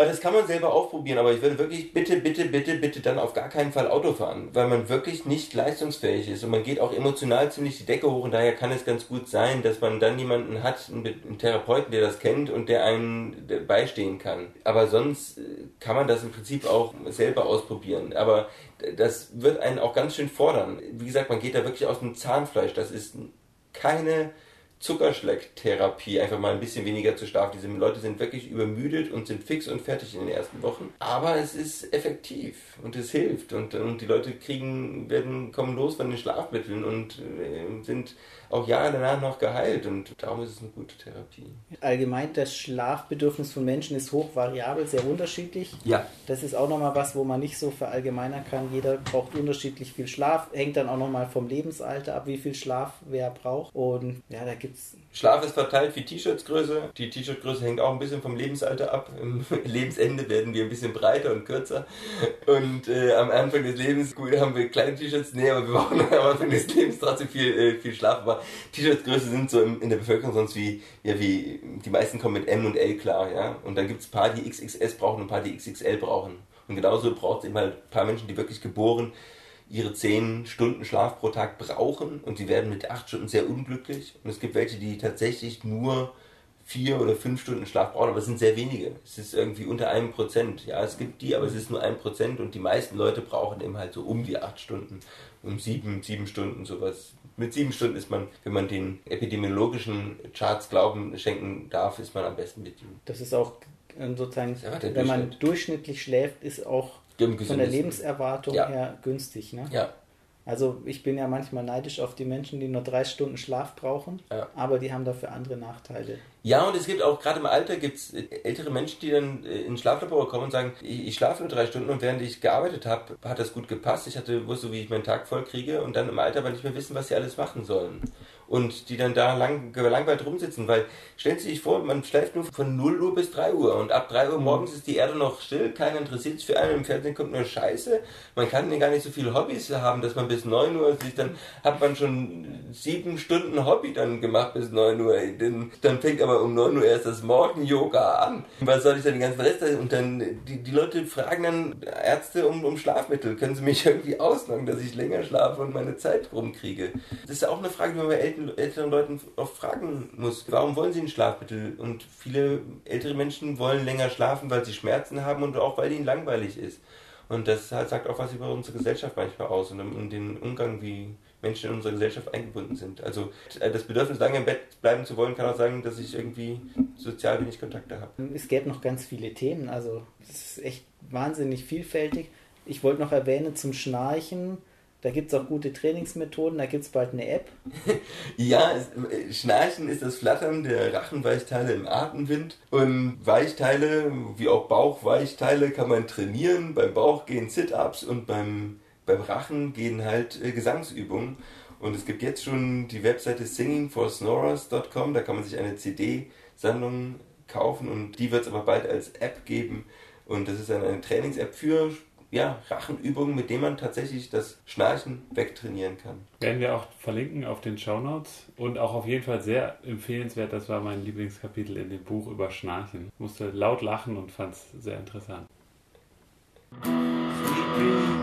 Aber das kann man selber ausprobieren, aber ich würde wirklich bitte, bitte, bitte, bitte dann auf gar keinen Fall Auto fahren, weil man wirklich nicht leistungsfähig ist und man geht auch emotional ziemlich die Decke hoch und daher kann es ganz gut sein, dass man dann jemanden hat, einen Therapeuten, der das kennt und der einen beistehen kann. Aber sonst äh, kann man das im Prinzip auch selber ausprobieren. Aber das wird einen auch ganz schön fordern. Wie gesagt, man geht da wirklich aus dem Zahnfleisch. Das ist keine Zuckerschlecktherapie, einfach mal ein bisschen weniger zu schlafen. Diese Leute sind wirklich übermüdet und sind fix und fertig in den ersten Wochen. Aber es ist effektiv und es hilft und, und die Leute kriegen, werden, kommen los von den Schlafmitteln und äh, sind auch Jahre danach noch geheilt und darum ist es eine gute Therapie. Allgemein das Schlafbedürfnis von Menschen ist hochvariabel, sehr unterschiedlich. Ja. Das ist auch nochmal was, wo man nicht so verallgemeinern kann. Jeder braucht unterschiedlich viel Schlaf, hängt dann auch nochmal vom Lebensalter ab, wie viel Schlaf wer braucht. Und ja, da gibt es Schlaf ist verteilt wie T-Shirts-Größe. Die T-Shirt-Größe hängt auch ein bisschen vom Lebensalter ab. Im Lebensende werden wir ein bisschen breiter und kürzer. Und äh, am Anfang des Lebens gut, haben wir kleine T-Shirts. Nee, aber wir brauchen am Anfang des Lebens trotzdem viel, äh, viel Schlaf. Aber T-Shirt-Größe sind so in der Bevölkerung sonst wie, ja, wie die meisten kommen mit M und L klar. ja. Und dann gibt es ein paar, die XXS brauchen und ein paar, die XXL brauchen. Und genauso braucht es immer ein paar Menschen, die wirklich geboren ihre 10 Stunden Schlaf pro Tag brauchen und sie werden mit 8 Stunden sehr unglücklich. Und es gibt welche, die tatsächlich nur 4 oder 5 Stunden Schlaf brauchen, aber es sind sehr wenige. Es ist irgendwie unter einem Prozent. Ja, es gibt die, aber es ist nur ein Prozent und die meisten Leute brauchen eben halt so um die 8 Stunden, um 7, 7 Stunden sowas. Mit 7 Stunden ist man, wenn man den epidemiologischen Charts Glauben schenken darf, ist man am besten bedient. Das ist auch äh, sozusagen, wenn man durchschnittlich schläft, ist auch von der. Lebenserwartung Ja. her günstig. Ne? Ja, Also ich bin ja manchmal neidisch auf die Menschen, die nur drei Stunden Schlaf brauchen, Ja. aber die haben dafür andere Nachteile. Ja, und es gibt auch gerade im Alter gibt's ältere Menschen, die dann äh, ins Schlaflabor kommen und sagen, ich, ich schlafe nur drei Stunden und während ich gearbeitet habe, hat das gut gepasst. Ich hatte wusste, wie ich meinen Tag voll kriege und dann im Alter aber nicht mehr wissen, was sie alles machen sollen. Und die dann da lang, gelangweilt rumsitzen, weil stellen Sie sich vor, man schläft nur von 0 Uhr bis 3 Uhr und ab 3 Uhr morgens ist die Erde noch still, keiner interessiert sich für einen, im Fernsehen kommt nur Scheiße. Man kann ja gar nicht so viele Hobbys haben, dass man bis 9 Uhr sich, dann hat man schon sieben Stunden Hobby dann gemacht bis 9 Uhr. Dann, fängt aber um 9 Uhr erst das Morgen-Yoga an. Was soll ich dann die ganze Rest? Und dann, die, die Leute fragen dann Ärzte um, um Schlafmittel. Können sie mich irgendwie ausloggen, dass ich länger schlafe und meine Zeit rumkriege? Das ist auch eine Frage, die man bei älteren, älteren Leuten oft fragen muss. Warum wollen sie ein Schlafmittel? Und viele ältere Menschen wollen länger schlafen, weil sie Schmerzen haben und auch weil ihnen langweilig ist. Und das sagt auch was über unsere Gesellschaft manchmal aus und um den Umgang, wie Menschen in unserer Gesellschaft eingebunden sind. Also das Bedürfnis, lange im Bett bleiben zu wollen, kann auch sagen, dass ich irgendwie sozial wenig Kontakte habe. Es gäbe noch ganz viele Themen, also es ist echt wahnsinnig vielfältig. Ich wollte noch erwähnen zum Schnarchen, da gibt es auch gute Trainingsmethoden, da gibt es bald eine App. Ja, es, äh, Schnarchen ist das Flattern der Rachenweichteile im Atemwind. Und Weichteile, wie auch Bauchweichteile, kann man trainieren. Beim Bauch gehen Sit-Ups und beim, beim Rachen gehen halt äh, Gesangsübungen. Und es gibt jetzt schon die Webseite singingforsnorers.com, da kann man sich eine CD-Sammlung kaufen und die wird es aber bald als App geben. Und das ist dann eine Trainings-App für ja, Rachenübungen, mit denen man tatsächlich das Schnarchen wegtrainieren kann. Werden wir auch verlinken auf den Shownotes und auch auf jeden Fall sehr empfehlenswert. Das war mein Lieblingskapitel in dem Buch über Schnarchen. Ich musste laut lachen und fand es sehr interessant. Some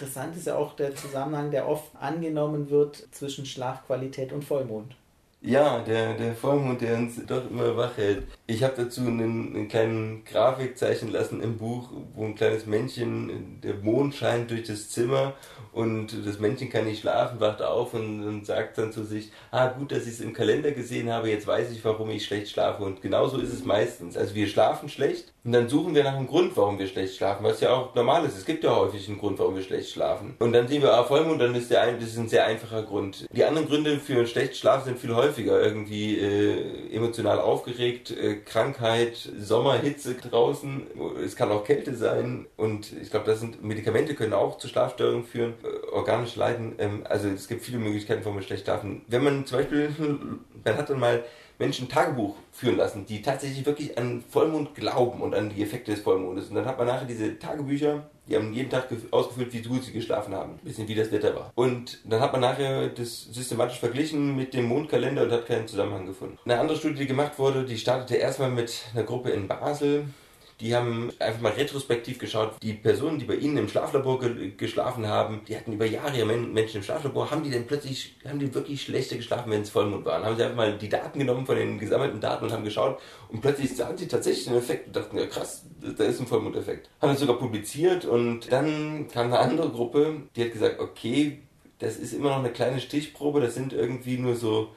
Interessant ist ja auch der Zusammenhang, der oft angenommen wird zwischen Schlafqualität und Vollmond. Ja, der, der Vollmond, der uns doch immer wach hält. Ich habe dazu einen, einen kleinen Grafik zeichnen lassen im Buch, wo ein kleines Männchen, der Mond scheint durch das Zimmer und das Männchen kann nicht schlafen, wacht auf und, und sagt dann zu sich, ah gut, dass ich es im Kalender gesehen habe, jetzt weiß ich, warum ich schlecht schlafe. Und genauso ist es meistens. Also wir schlafen schlecht und dann suchen wir nach einem Grund, warum wir schlecht schlafen, was ja auch normal ist. Es gibt ja häufig einen Grund, warum wir schlecht schlafen. Und dann sehen wir, ah, Vollmond, dann ist der ein, das ist ein sehr einfacher Grund. Die anderen Gründe für schlecht Schlafen sind viel häufiger. Irgendwie äh, emotional aufgeregt, äh, Krankheit, Sommerhitze draußen, es kann auch Kälte sein. Und ich glaube, das sind Medikamente können auch zu Schlafstörungen führen, äh, organische Leiden. Ähm, also es gibt viele Möglichkeiten, warum wir schlecht schlafen. Wenn man zum Beispiel, man hat dann mal Menschen Tagebuch führen lassen, die tatsächlich wirklich an Vollmond glauben und an die Effekte des Vollmondes. Und dann hat man nachher diese Tagebücher, die haben jeden Tag gef- ausgefüllt, wie gut sie geschlafen haben. Ein bisschen wie das Wetter war. Und dann hat man nachher das systematisch verglichen mit dem Mondkalender und hat keinen Zusammenhang gefunden. Eine andere Studie, die gemacht wurde, die startete erstmal mit einer Gruppe in Basel. Die haben einfach mal retrospektiv geschaut, die Personen, die bei ihnen im Schlaflabor ge geschlafen haben, die hatten über Jahre ja Men Menschen im Schlaflabor, haben die denn plötzlich, haben die wirklich schlechter geschlafen, wenn es Vollmond war? Dann haben sie einfach mal die Daten genommen von den gesammelten Daten und haben geschaut und plötzlich sahen sie tatsächlich den Effekt und dachten, ja krass, da ist ein Vollmondeffekt. Haben das sogar publiziert und dann kam eine andere Gruppe, die hat gesagt, okay, das ist immer noch eine kleine Stichprobe, das sind irgendwie nur so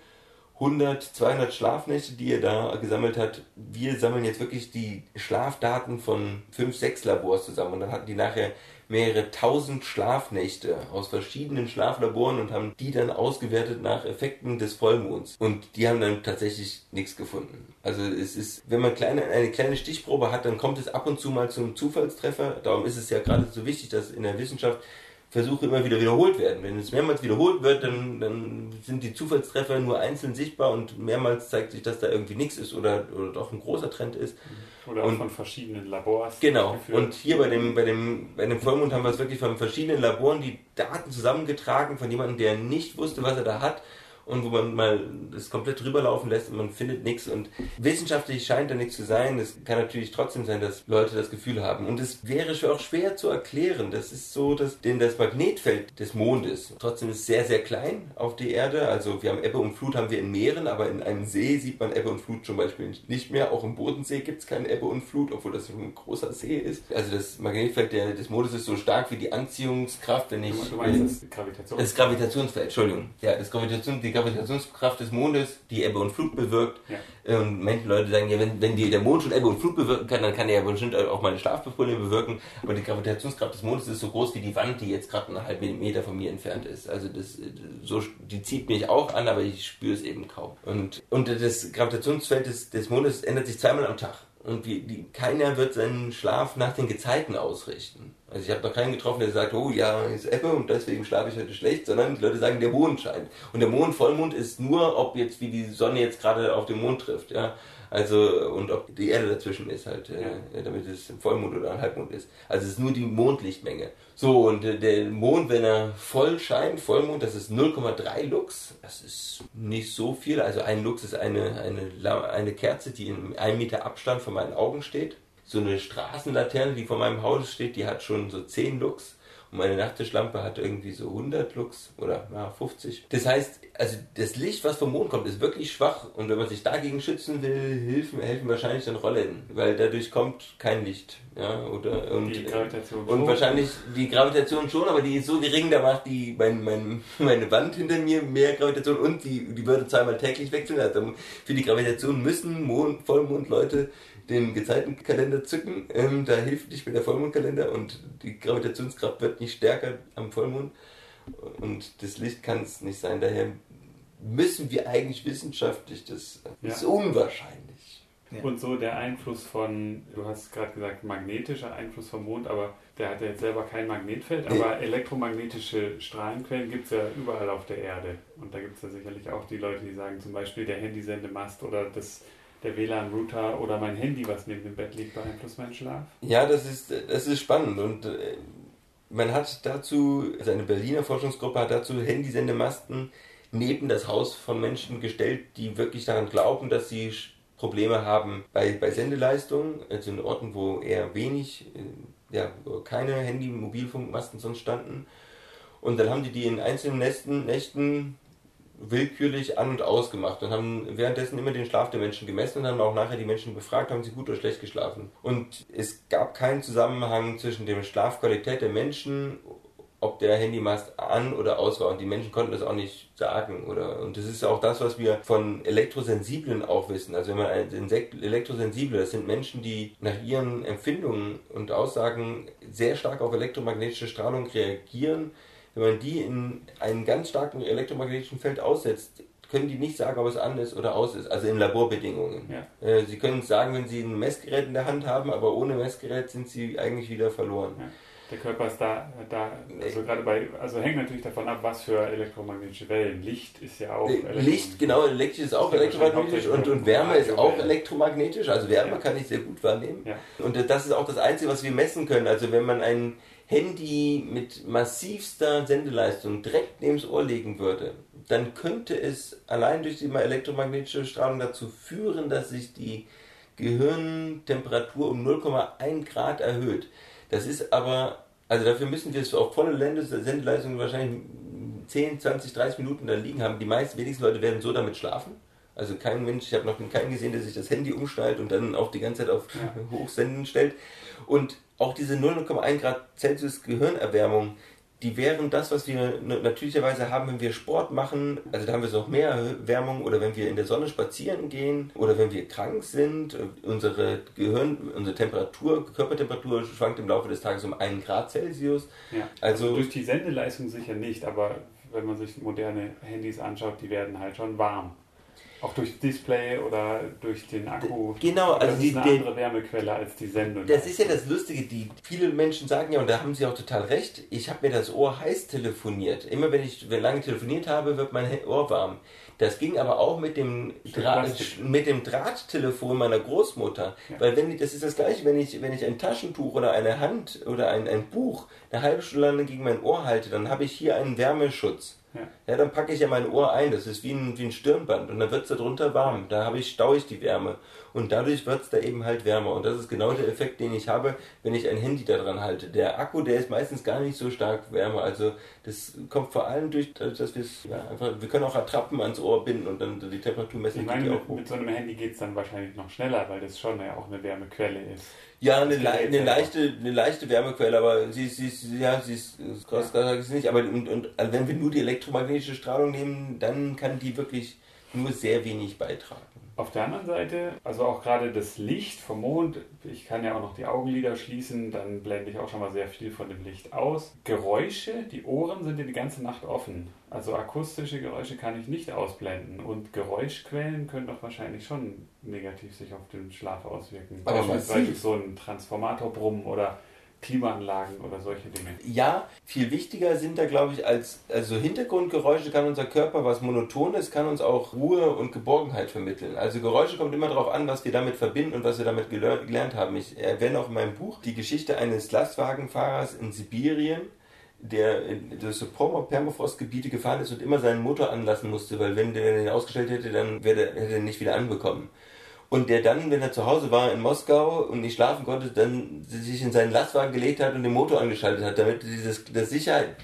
100, 200 Schlafnächte, die ihr da gesammelt habt. Wir sammeln jetzt wirklich die Schlafdaten von 5, 6 Labors zusammen. Und dann hatten die nachher mehrere tausend Schlafnächte aus verschiedenen Schlaflaboren und haben die dann ausgewertet nach Effekten des Vollmonds. Und die haben dann tatsächlich nichts gefunden. Also es ist, wenn man kleine, eine kleine Stichprobe hat, dann kommt es ab und zu mal zum Zufallstreffer. Darum ist es ja gerade so wichtig, dass in der Wissenschaft Versuche immer wieder wiederholt werden. Wenn es mehrmals wiederholt wird, dann, dann sind die Zufallstreffer nur einzeln sichtbar und mehrmals zeigt sich, dass da irgendwie nichts ist oder, oder doch ein großer Trend ist. Oder auch Und- von verschiedenen Labors. Genau. geführt. Und hier bei dem, bei dem, bei dem Vollmond haben wir es wirklich von verschiedenen Laboren die Daten zusammengetragen von jemandem, der nicht wusste, was er da hat. Und wo man mal das komplett rüberlaufen lässt und man findet nichts. Und wissenschaftlich scheint da nichts zu sein. Es kann natürlich trotzdem sein, dass Leute das Gefühl haben. Und es wäre auch schwer zu erklären. Das ist so, dass denn das Magnetfeld des Mondes trotzdem ist sehr, sehr klein auf die Erde. Also wir haben Ebbe und Flut haben wir in Meeren, aber in einem See sieht man Ebbe und Flut zum Beispiel nicht mehr. Auch im Bodensee gibt es keine Ebbe und Flut, obwohl das ein großer See ist. Also das Magnetfeld der, des Mondes ist so stark wie die Anziehungskraft, wenn ich... Du, meinst das Gravitation? Das Gravitationsfeld, Entschuldigung. Ja, das Gravitation, die Gravitationskraft des Mondes, die Ebbe und Flut bewirkt. Ja. Und manche Leute sagen, ja, wenn, wenn die, der Mond schon Ebbe und Flut bewirken kann, dann kann er ja bestimmt auch mal eine Schlafprobleme bewirken. Aber die Gravitationskraft des Mondes ist so groß wie die Wand, die jetzt gerade einen halben Meter von mir entfernt ist. Also das, so, die zieht mich auch an, aber ich spüre es eben kaum. Und, und das Gravitationsfeld des, des Mondes ändert sich zweimal am Tag. Und wie, die, keiner wird seinen Schlaf nach den Gezeiten ausrichten. Also ich habe noch keinen getroffen, der sagt, oh ja, ist Ebbe und deswegen schlafe ich heute schlecht, sondern die Leute sagen, der Mond scheint. Und der Mond, Vollmond ist nur, ob jetzt wie die Sonne jetzt gerade auf den Mond trifft, ja. Also, und ob die Erde dazwischen ist halt, äh, damit es ein Vollmond oder ein Halbmond ist. Also es ist nur die Mondlichtmenge. So, und äh, der Mond, wenn er voll scheint, Vollmond, das ist 0,3 Lux. Das ist nicht so viel. Also ein Lux ist eine, eine, eine Kerze, die in einem Meter Abstand von meinen Augen steht. So eine Straßenlaterne, die vor meinem Haus steht, die hat schon so 10 Lux. Und meine Nachttischlampe hat irgendwie so 100 Lux oder ja, 50. Das heißt, also das Licht, was vom Mond kommt, ist wirklich schwach. Und wenn man sich dagegen schützen will, helfen, helfen wahrscheinlich dann Rollen. Weil dadurch kommt kein Licht. Ja, oder, und, Die Gravitation Und schon. wahrscheinlich die Gravitation schon, aber die ist so gering, da macht die mein, mein, meine Wand hinter mir mehr Gravitation und die, die würde zweimal täglich wechseln. Also für die Gravitation müssen Mond, Vollmondleute den Gezeitenkalender zücken. Ähm, da hilft nicht mehr der Vollmondkalender und die Gravitationskraft wird nicht stärker am Vollmond. Und das Licht kann es nicht sein. Daher müssen wir eigentlich wissenschaftlich, das Ja. ist unwahrscheinlich. Ja. Und so der Einfluss von, du hast gerade gesagt, magnetischer Einfluss vom Mond, aber der hat ja jetzt selber kein Magnetfeld, Nee. aber elektromagnetische Strahlenquellen gibt es ja überall auf der Erde. Und da gibt es ja sicherlich auch die Leute, die sagen, zum Beispiel der Handysendemast oder das, der WLAN-Router oder mein Handy, was neben dem Bett liegt, beeinflusst meinen Schlaf. Ja, das ist, das ist spannend und äh, man hat dazu, also eine Berliner Forschungsgruppe hat dazu Handysendemasten neben das Haus von Menschen gestellt, die wirklich daran glauben, dass sie Probleme haben bei, bei Sendeleistung, also in Orten, wo eher wenig, äh, ja, keine Handy-Mobilfunkmasten sonst standen. Und dann haben die die in einzelnen Nächten, Nächten willkürlich an- und ausgemacht und haben währenddessen immer den Schlaf der Menschen gemessen und haben auch nachher die Menschen befragt, haben sie gut oder schlecht geschlafen. Und es gab keinen Zusammenhang zwischen der Schlafqualität der Menschen, ob der Handymast an oder aus war. Und die Menschen konnten das auch nicht sagen. Oder, und das ist auch das, was wir von Elektrosensiblen auch wissen. Also wenn man ein Insekt, Elektrosensible, das sind Menschen, die nach ihren Empfindungen und Aussagen sehr stark auf elektromagnetische Strahlung reagieren, wenn man die in einem ganz starken elektromagnetischen Feld aussetzt, können die nicht sagen, ob es an ist oder aus ist, also in Laborbedingungen. Ja. Äh, Sie können es sagen, wenn Sie ein Messgerät in der Hand haben, aber ohne Messgerät sind Sie eigentlich wieder verloren. Ja. Der Körper ist da, da also gerade bei, also hängt natürlich davon ab, was für elektromagnetische Wellen. Licht ist ja auch Äh, Licht, genau, elektrisch ist auch Ja, elektromagnetisch und, und Wärme ist auch elektromagnetisch. Also Wärme Ja. kann ich sehr gut wahrnehmen. Ja. Und das ist auch das Einzige, was wir messen können. Also wenn man ein Handy mit massivster Sendeleistung direkt neben das Ohr legen würde, dann könnte es allein durch die elektromagnetische Strahlung dazu führen, dass sich die Gehirntemperatur um 0,1 Grad erhöht. Das ist aber, also dafür müssen wir es auf volle Sendeleistung wahrscheinlich 10, 20, 30 Minuten da liegen haben. Die meisten, wenigsten Leute werden so damit schlafen. Also kein Mensch, ich habe noch keinen gesehen, der sich das Handy umschnallt und dann auch die ganze Zeit auf Ja. Hochsenden stellt. Und auch diese 0,1 Grad Celsius Gehirnerwärmung, die wären das, was wir natürlicherweise haben, wenn wir Sport machen. Also da haben wir noch mehr Wärmung oder wenn wir in der Sonne spazieren gehen oder wenn wir krank sind. Unsere Gehirn, unsere Temperatur, Körpertemperatur schwankt im Laufe des Tages um 1 Grad Celsius. Ja. Also- Also durch die Sendeleistung sicher nicht, aber wenn man sich moderne Handys anschaut, die werden halt schon warm. Auch durch Display oder durch den Akku. Genau, also das die- ist eine die- andere Wärmequelle als die Sendung. Das ist ja das Lustige, die viele Menschen sagen ja, und da haben sie auch total recht, ich habe mir das Ohr heiß telefoniert. Immer wenn ich wenn lange telefoniert habe, wird mein Ohr warm. Das ging aber auch mit dem, Plastik. mit dem Drahttelefon meiner Großmutter. Ja. Weil wenn ich, das ist das gleiche, wenn ich, wenn ich ein Taschentuch oder eine Hand oder ein, ein Buch eine halbe Stunde lang gegen mein Ohr halte, dann habe ich hier einen Wärmeschutz. Ja. Ja, dann packe ich ja mein Ohr ein, das ist wie ein, wie ein Stirnband und dann wird es da drunter warm. Da habe ich, staue ich die Wärme und dadurch wird es da eben halt wärmer. Und das ist genau der Effekt, den ich habe, wenn ich ein Handy da dran halte. Der Akku, der ist meistens gar nicht so stark wärmer. Also das kommt vor allem durch, dadurch, dass wir es ja, einfach, wir können auch Attrappen ans Ohr binden und dann die Temperatur messen. Ich meine, mit, mit so einem Handy geht es dann wahrscheinlich noch schneller, weil das schon ja auch eine Wärmequelle ist. Ja, eine, le eine, leichte, eine leichte Wärmequelle, aber sie ist, sie ist, ja, sie ist, kostet sage ich nicht, aber und, und also wenn wir nur die elektromagnetische Strahlung nehmen, dann kann die wirklich nur sehr wenig beitragen. Auf der anderen Seite, also auch gerade das Licht vom Mond, ich kann ja auch noch die Augenlider schließen, dann blende ich auch schon mal sehr viel von dem Licht aus. Geräusche, die Ohren sind ja die ganze Nacht offen. Also akustische Geräusche kann ich nicht ausblenden. Und Geräuschquellen können doch wahrscheinlich schon negativ sich auf den Schlaf auswirken. Aber Beispielsweise so ein Transformatorbrummen oder Klimaanlagen oder solche Dinge. Ja, viel wichtiger sind da, glaube ich, als also Hintergrundgeräusche kann unser Körper, was monoton ist, kann uns auch Ruhe und Geborgenheit vermitteln. Also Geräusche kommt immer darauf an, was wir damit verbinden und was wir damit geler- gelernt haben. Ich erwähne auch in meinem Buch die Geschichte eines Lastwagenfahrers in Sibirien, der in so Perm- Permafrostgebiete gefahren ist und immer seinen Motor anlassen musste, weil wenn der den ausgestellt hätte, dann hätte er nicht wieder anbekommen. Und der dann, wenn er zu Hause war in Moskau und nicht schlafen konnte, dann sich in seinen Lastwagen gelegt hat und den Motor angeschaltet hat, damit dieses, das Sicherheit,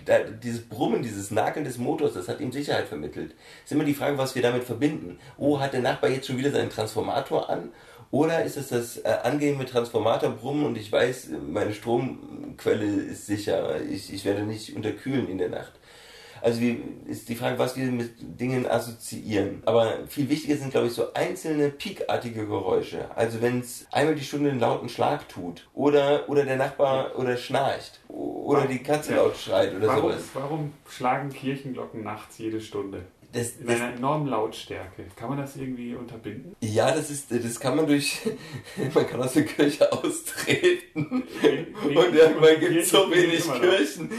dieses Brummen, dieses Nakeln des Motors, das hat ihm Sicherheit vermittelt. ist immer die Frage, was wir damit verbinden. Oh, hat der Nachbar jetzt schon wieder seinen Transformator an? Oder ist es das äh, angenehme Transformatorbrummen und ich weiß, meine Stromquelle ist sicher, ich, ich werde nicht unterkühlen in der Nacht. Also wie, ist die Frage, was wir mit Dingen assoziieren. Aber viel wichtiger sind, glaube ich, so einzelne peakartige Geräusche. Also wenn es einmal die Stunde einen lauten Schlag tut oder, oder der Nachbar oder schnarcht oder die Katze laut schreit oder Warum, sowas. warum schlagen Kirchenglocken nachts jede Stunde? Das, In das, einer enormen Lautstärke. Kann man das irgendwie unterbinden? ja, das ist, das kann man durch, man kann aus der Kirche austreten. Und irgendwann gibt es so wenig Kirchen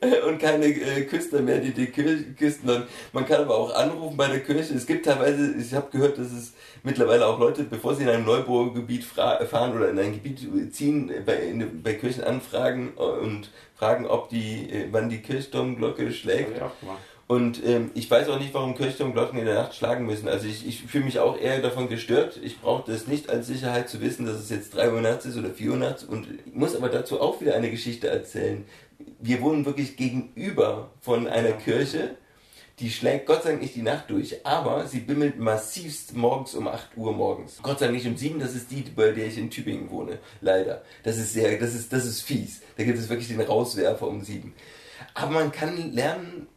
äh, und keine äh, Küster mehr, die die Kirche küsten. Und man kann aber auch anrufen bei der Kirche. Es gibt teilweise, ich habe gehört, dass es mittlerweile auch Leute, bevor sie in ein Neubaugebiet fahren oder in ein Gebiet ziehen, bei, in, bei Kirchen anfragen äh, und fragen, ob die, äh, wann die Kirchturmglocke Das schlägt. habe ich auch gemacht. Und ähm, ich weiß auch nicht, warum Kirchturmglocken in der Nacht schlagen müssen. Also ich, ich fühle mich auch eher davon gestört. Ich brauche das nicht als Sicherheit zu wissen, dass es jetzt 3 Uhr nachts ist oder 4 Uhr nachts. Und ich muss aber dazu auch wieder eine Geschichte erzählen. Wir wohnen wirklich gegenüber von einer Ja. Kirche. Die schlägt Gott sei Dank nicht die Nacht durch, aber sie bimmelt massivst morgens um 8 Uhr morgens. Gott sei Dank nicht um 7, das ist die, bei der ich in Tübingen wohne. Leider. Das ist sehr, das ist, das ist fies. Da gibt es wirklich den Rauswerfer um 7. Aber man kann lernen,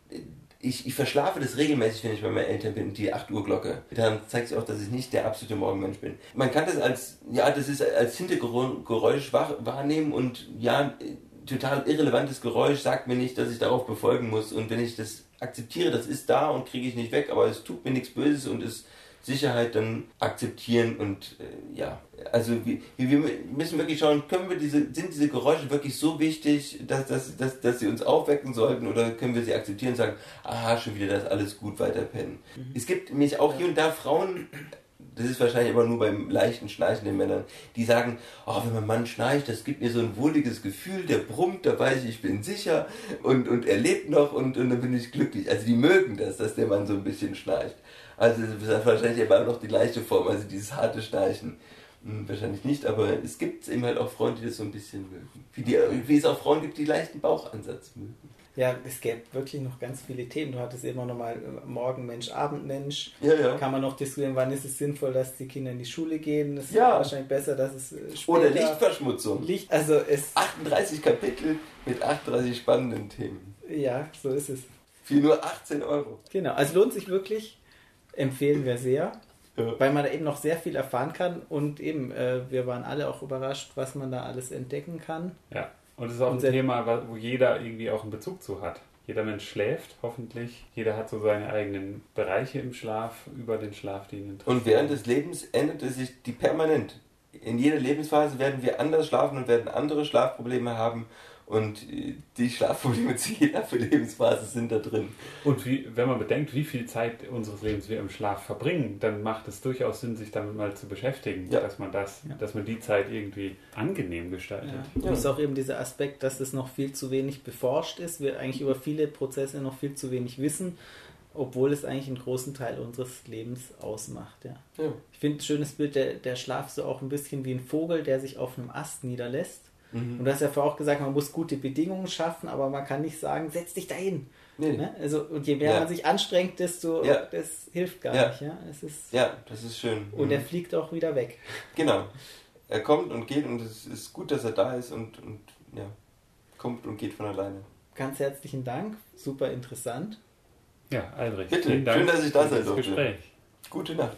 ich, ich verschlafe das regelmäßig, wenn ich bei meinen Eltern bin, die 8 Uhr Glocke. Dann zeigt sich auch, dass ich nicht der absolute Morgenmensch bin. Man kann das als, ja, das ist als Hintergeräusch wahr- wahrnehmen und ja, total irrelevantes Geräusch sagt mir nicht, dass ich darauf befolgen muss. Und wenn ich das akzeptiere, das ist da und kriege ich nicht weg, aber es tut mir nichts Böses und es Sicherheit dann akzeptieren und äh, ja, also wir, wir müssen wirklich schauen, können wir diese, sind diese Geräusche wirklich so wichtig, dass, dass, dass, dass sie uns aufwecken sollten oder können wir sie akzeptieren und sagen, aha, schon wieder das alles gut, weiter pennen. Es gibt nämlich auch hier und da Frauen, das ist wahrscheinlich immer nur beim leichten Schnarchen der Männern, die sagen, oh, wenn mein Mann schnarcht, das gibt mir so ein wohliges Gefühl, der brummt, da weiß ich, ich bin sicher und, und er lebt noch und, und dann bin ich glücklich. Also die mögen das, dass der Mann so ein bisschen schnarcht. Also das ist wahrscheinlich aber noch die leichte Form, also dieses harte Schnarchen. Hm, wahrscheinlich nicht, aber es gibt eben halt auch Frauen, die das so ein bisschen mögen. Wie, die, wie es auch Frauen gibt, die leichten Bauchansatz mögen. Ja, es gäbe wirklich noch ganz viele Themen. Du hattest immer noch mal äh, Morgenmensch, Abendmensch. Ja, ja. Kann man noch diskutieren, wann ist es sinnvoll, dass die Kinder in die Schule gehen. Es ist Ja. wahrscheinlich besser, dass es äh, später... Oder Lichtverschmutzung. Licht, also es... 38 Kapitel mit 38 spannenden Themen. Ja, so ist es. Für nur 18 Euro. Genau, also lohnt sich wirklich, empfehlen wir sehr, Ja. weil man da eben noch sehr viel erfahren kann und eben, äh, wir waren alle auch überrascht, was man da alles entdecken kann. Ja, und es ist auch ein Und sehr- Thema, wo jeder irgendwie auch einen Bezug zu hat. Jeder Mensch schläft, hoffentlich. Jeder hat so seine eigenen Bereiche im Schlaf, über den Schlaf, die ihn interessieren. Und während des Lebens ändert es sich die permanent. In jeder Lebensphase werden wir anders schlafen und werden andere Schlafprobleme haben. Und die Schlafprobleme zu jeder Lebensphase sind da drin. Und wie, wenn man bedenkt, wie viel Zeit unseres Lebens wir im Schlaf verbringen, dann macht es durchaus Sinn, sich damit mal zu beschäftigen, Ja. dass man das, Ja. dass man die Zeit irgendwie angenehm gestaltet. Ja. Und es ist auch eben dieser Aspekt, dass es noch viel zu wenig beforscht ist, wir eigentlich über viele Prozesse noch viel zu wenig wissen, obwohl es eigentlich einen großen Teil unseres Lebens ausmacht. Ja. Ja. Ich finde ein schönes Bild, der, der Schlaf so auch ein bisschen wie ein Vogel, der sich auf einem Ast niederlässt. Mhm. Und du hast ja vorher auch gesagt, man muss gute Bedingungen schaffen, aber man kann nicht sagen, setz dich dahin. Nee. Ne? Also, und je mehr Ja. man sich anstrengt, desto Ja. das hilft gar Ja. nicht. Ja? Es ist, ja, das ist schön. Und Mhm. er fliegt auch wieder weg. Genau. Er kommt und geht und es ist gut, dass er da ist und, und ja, kommt und geht von alleine. Ganz herzlichen Dank, super interessant. Ja, Albrecht, Bitte, vielen Dank schön, dass ich da sein das durfte. Gespräch. Gute Nacht.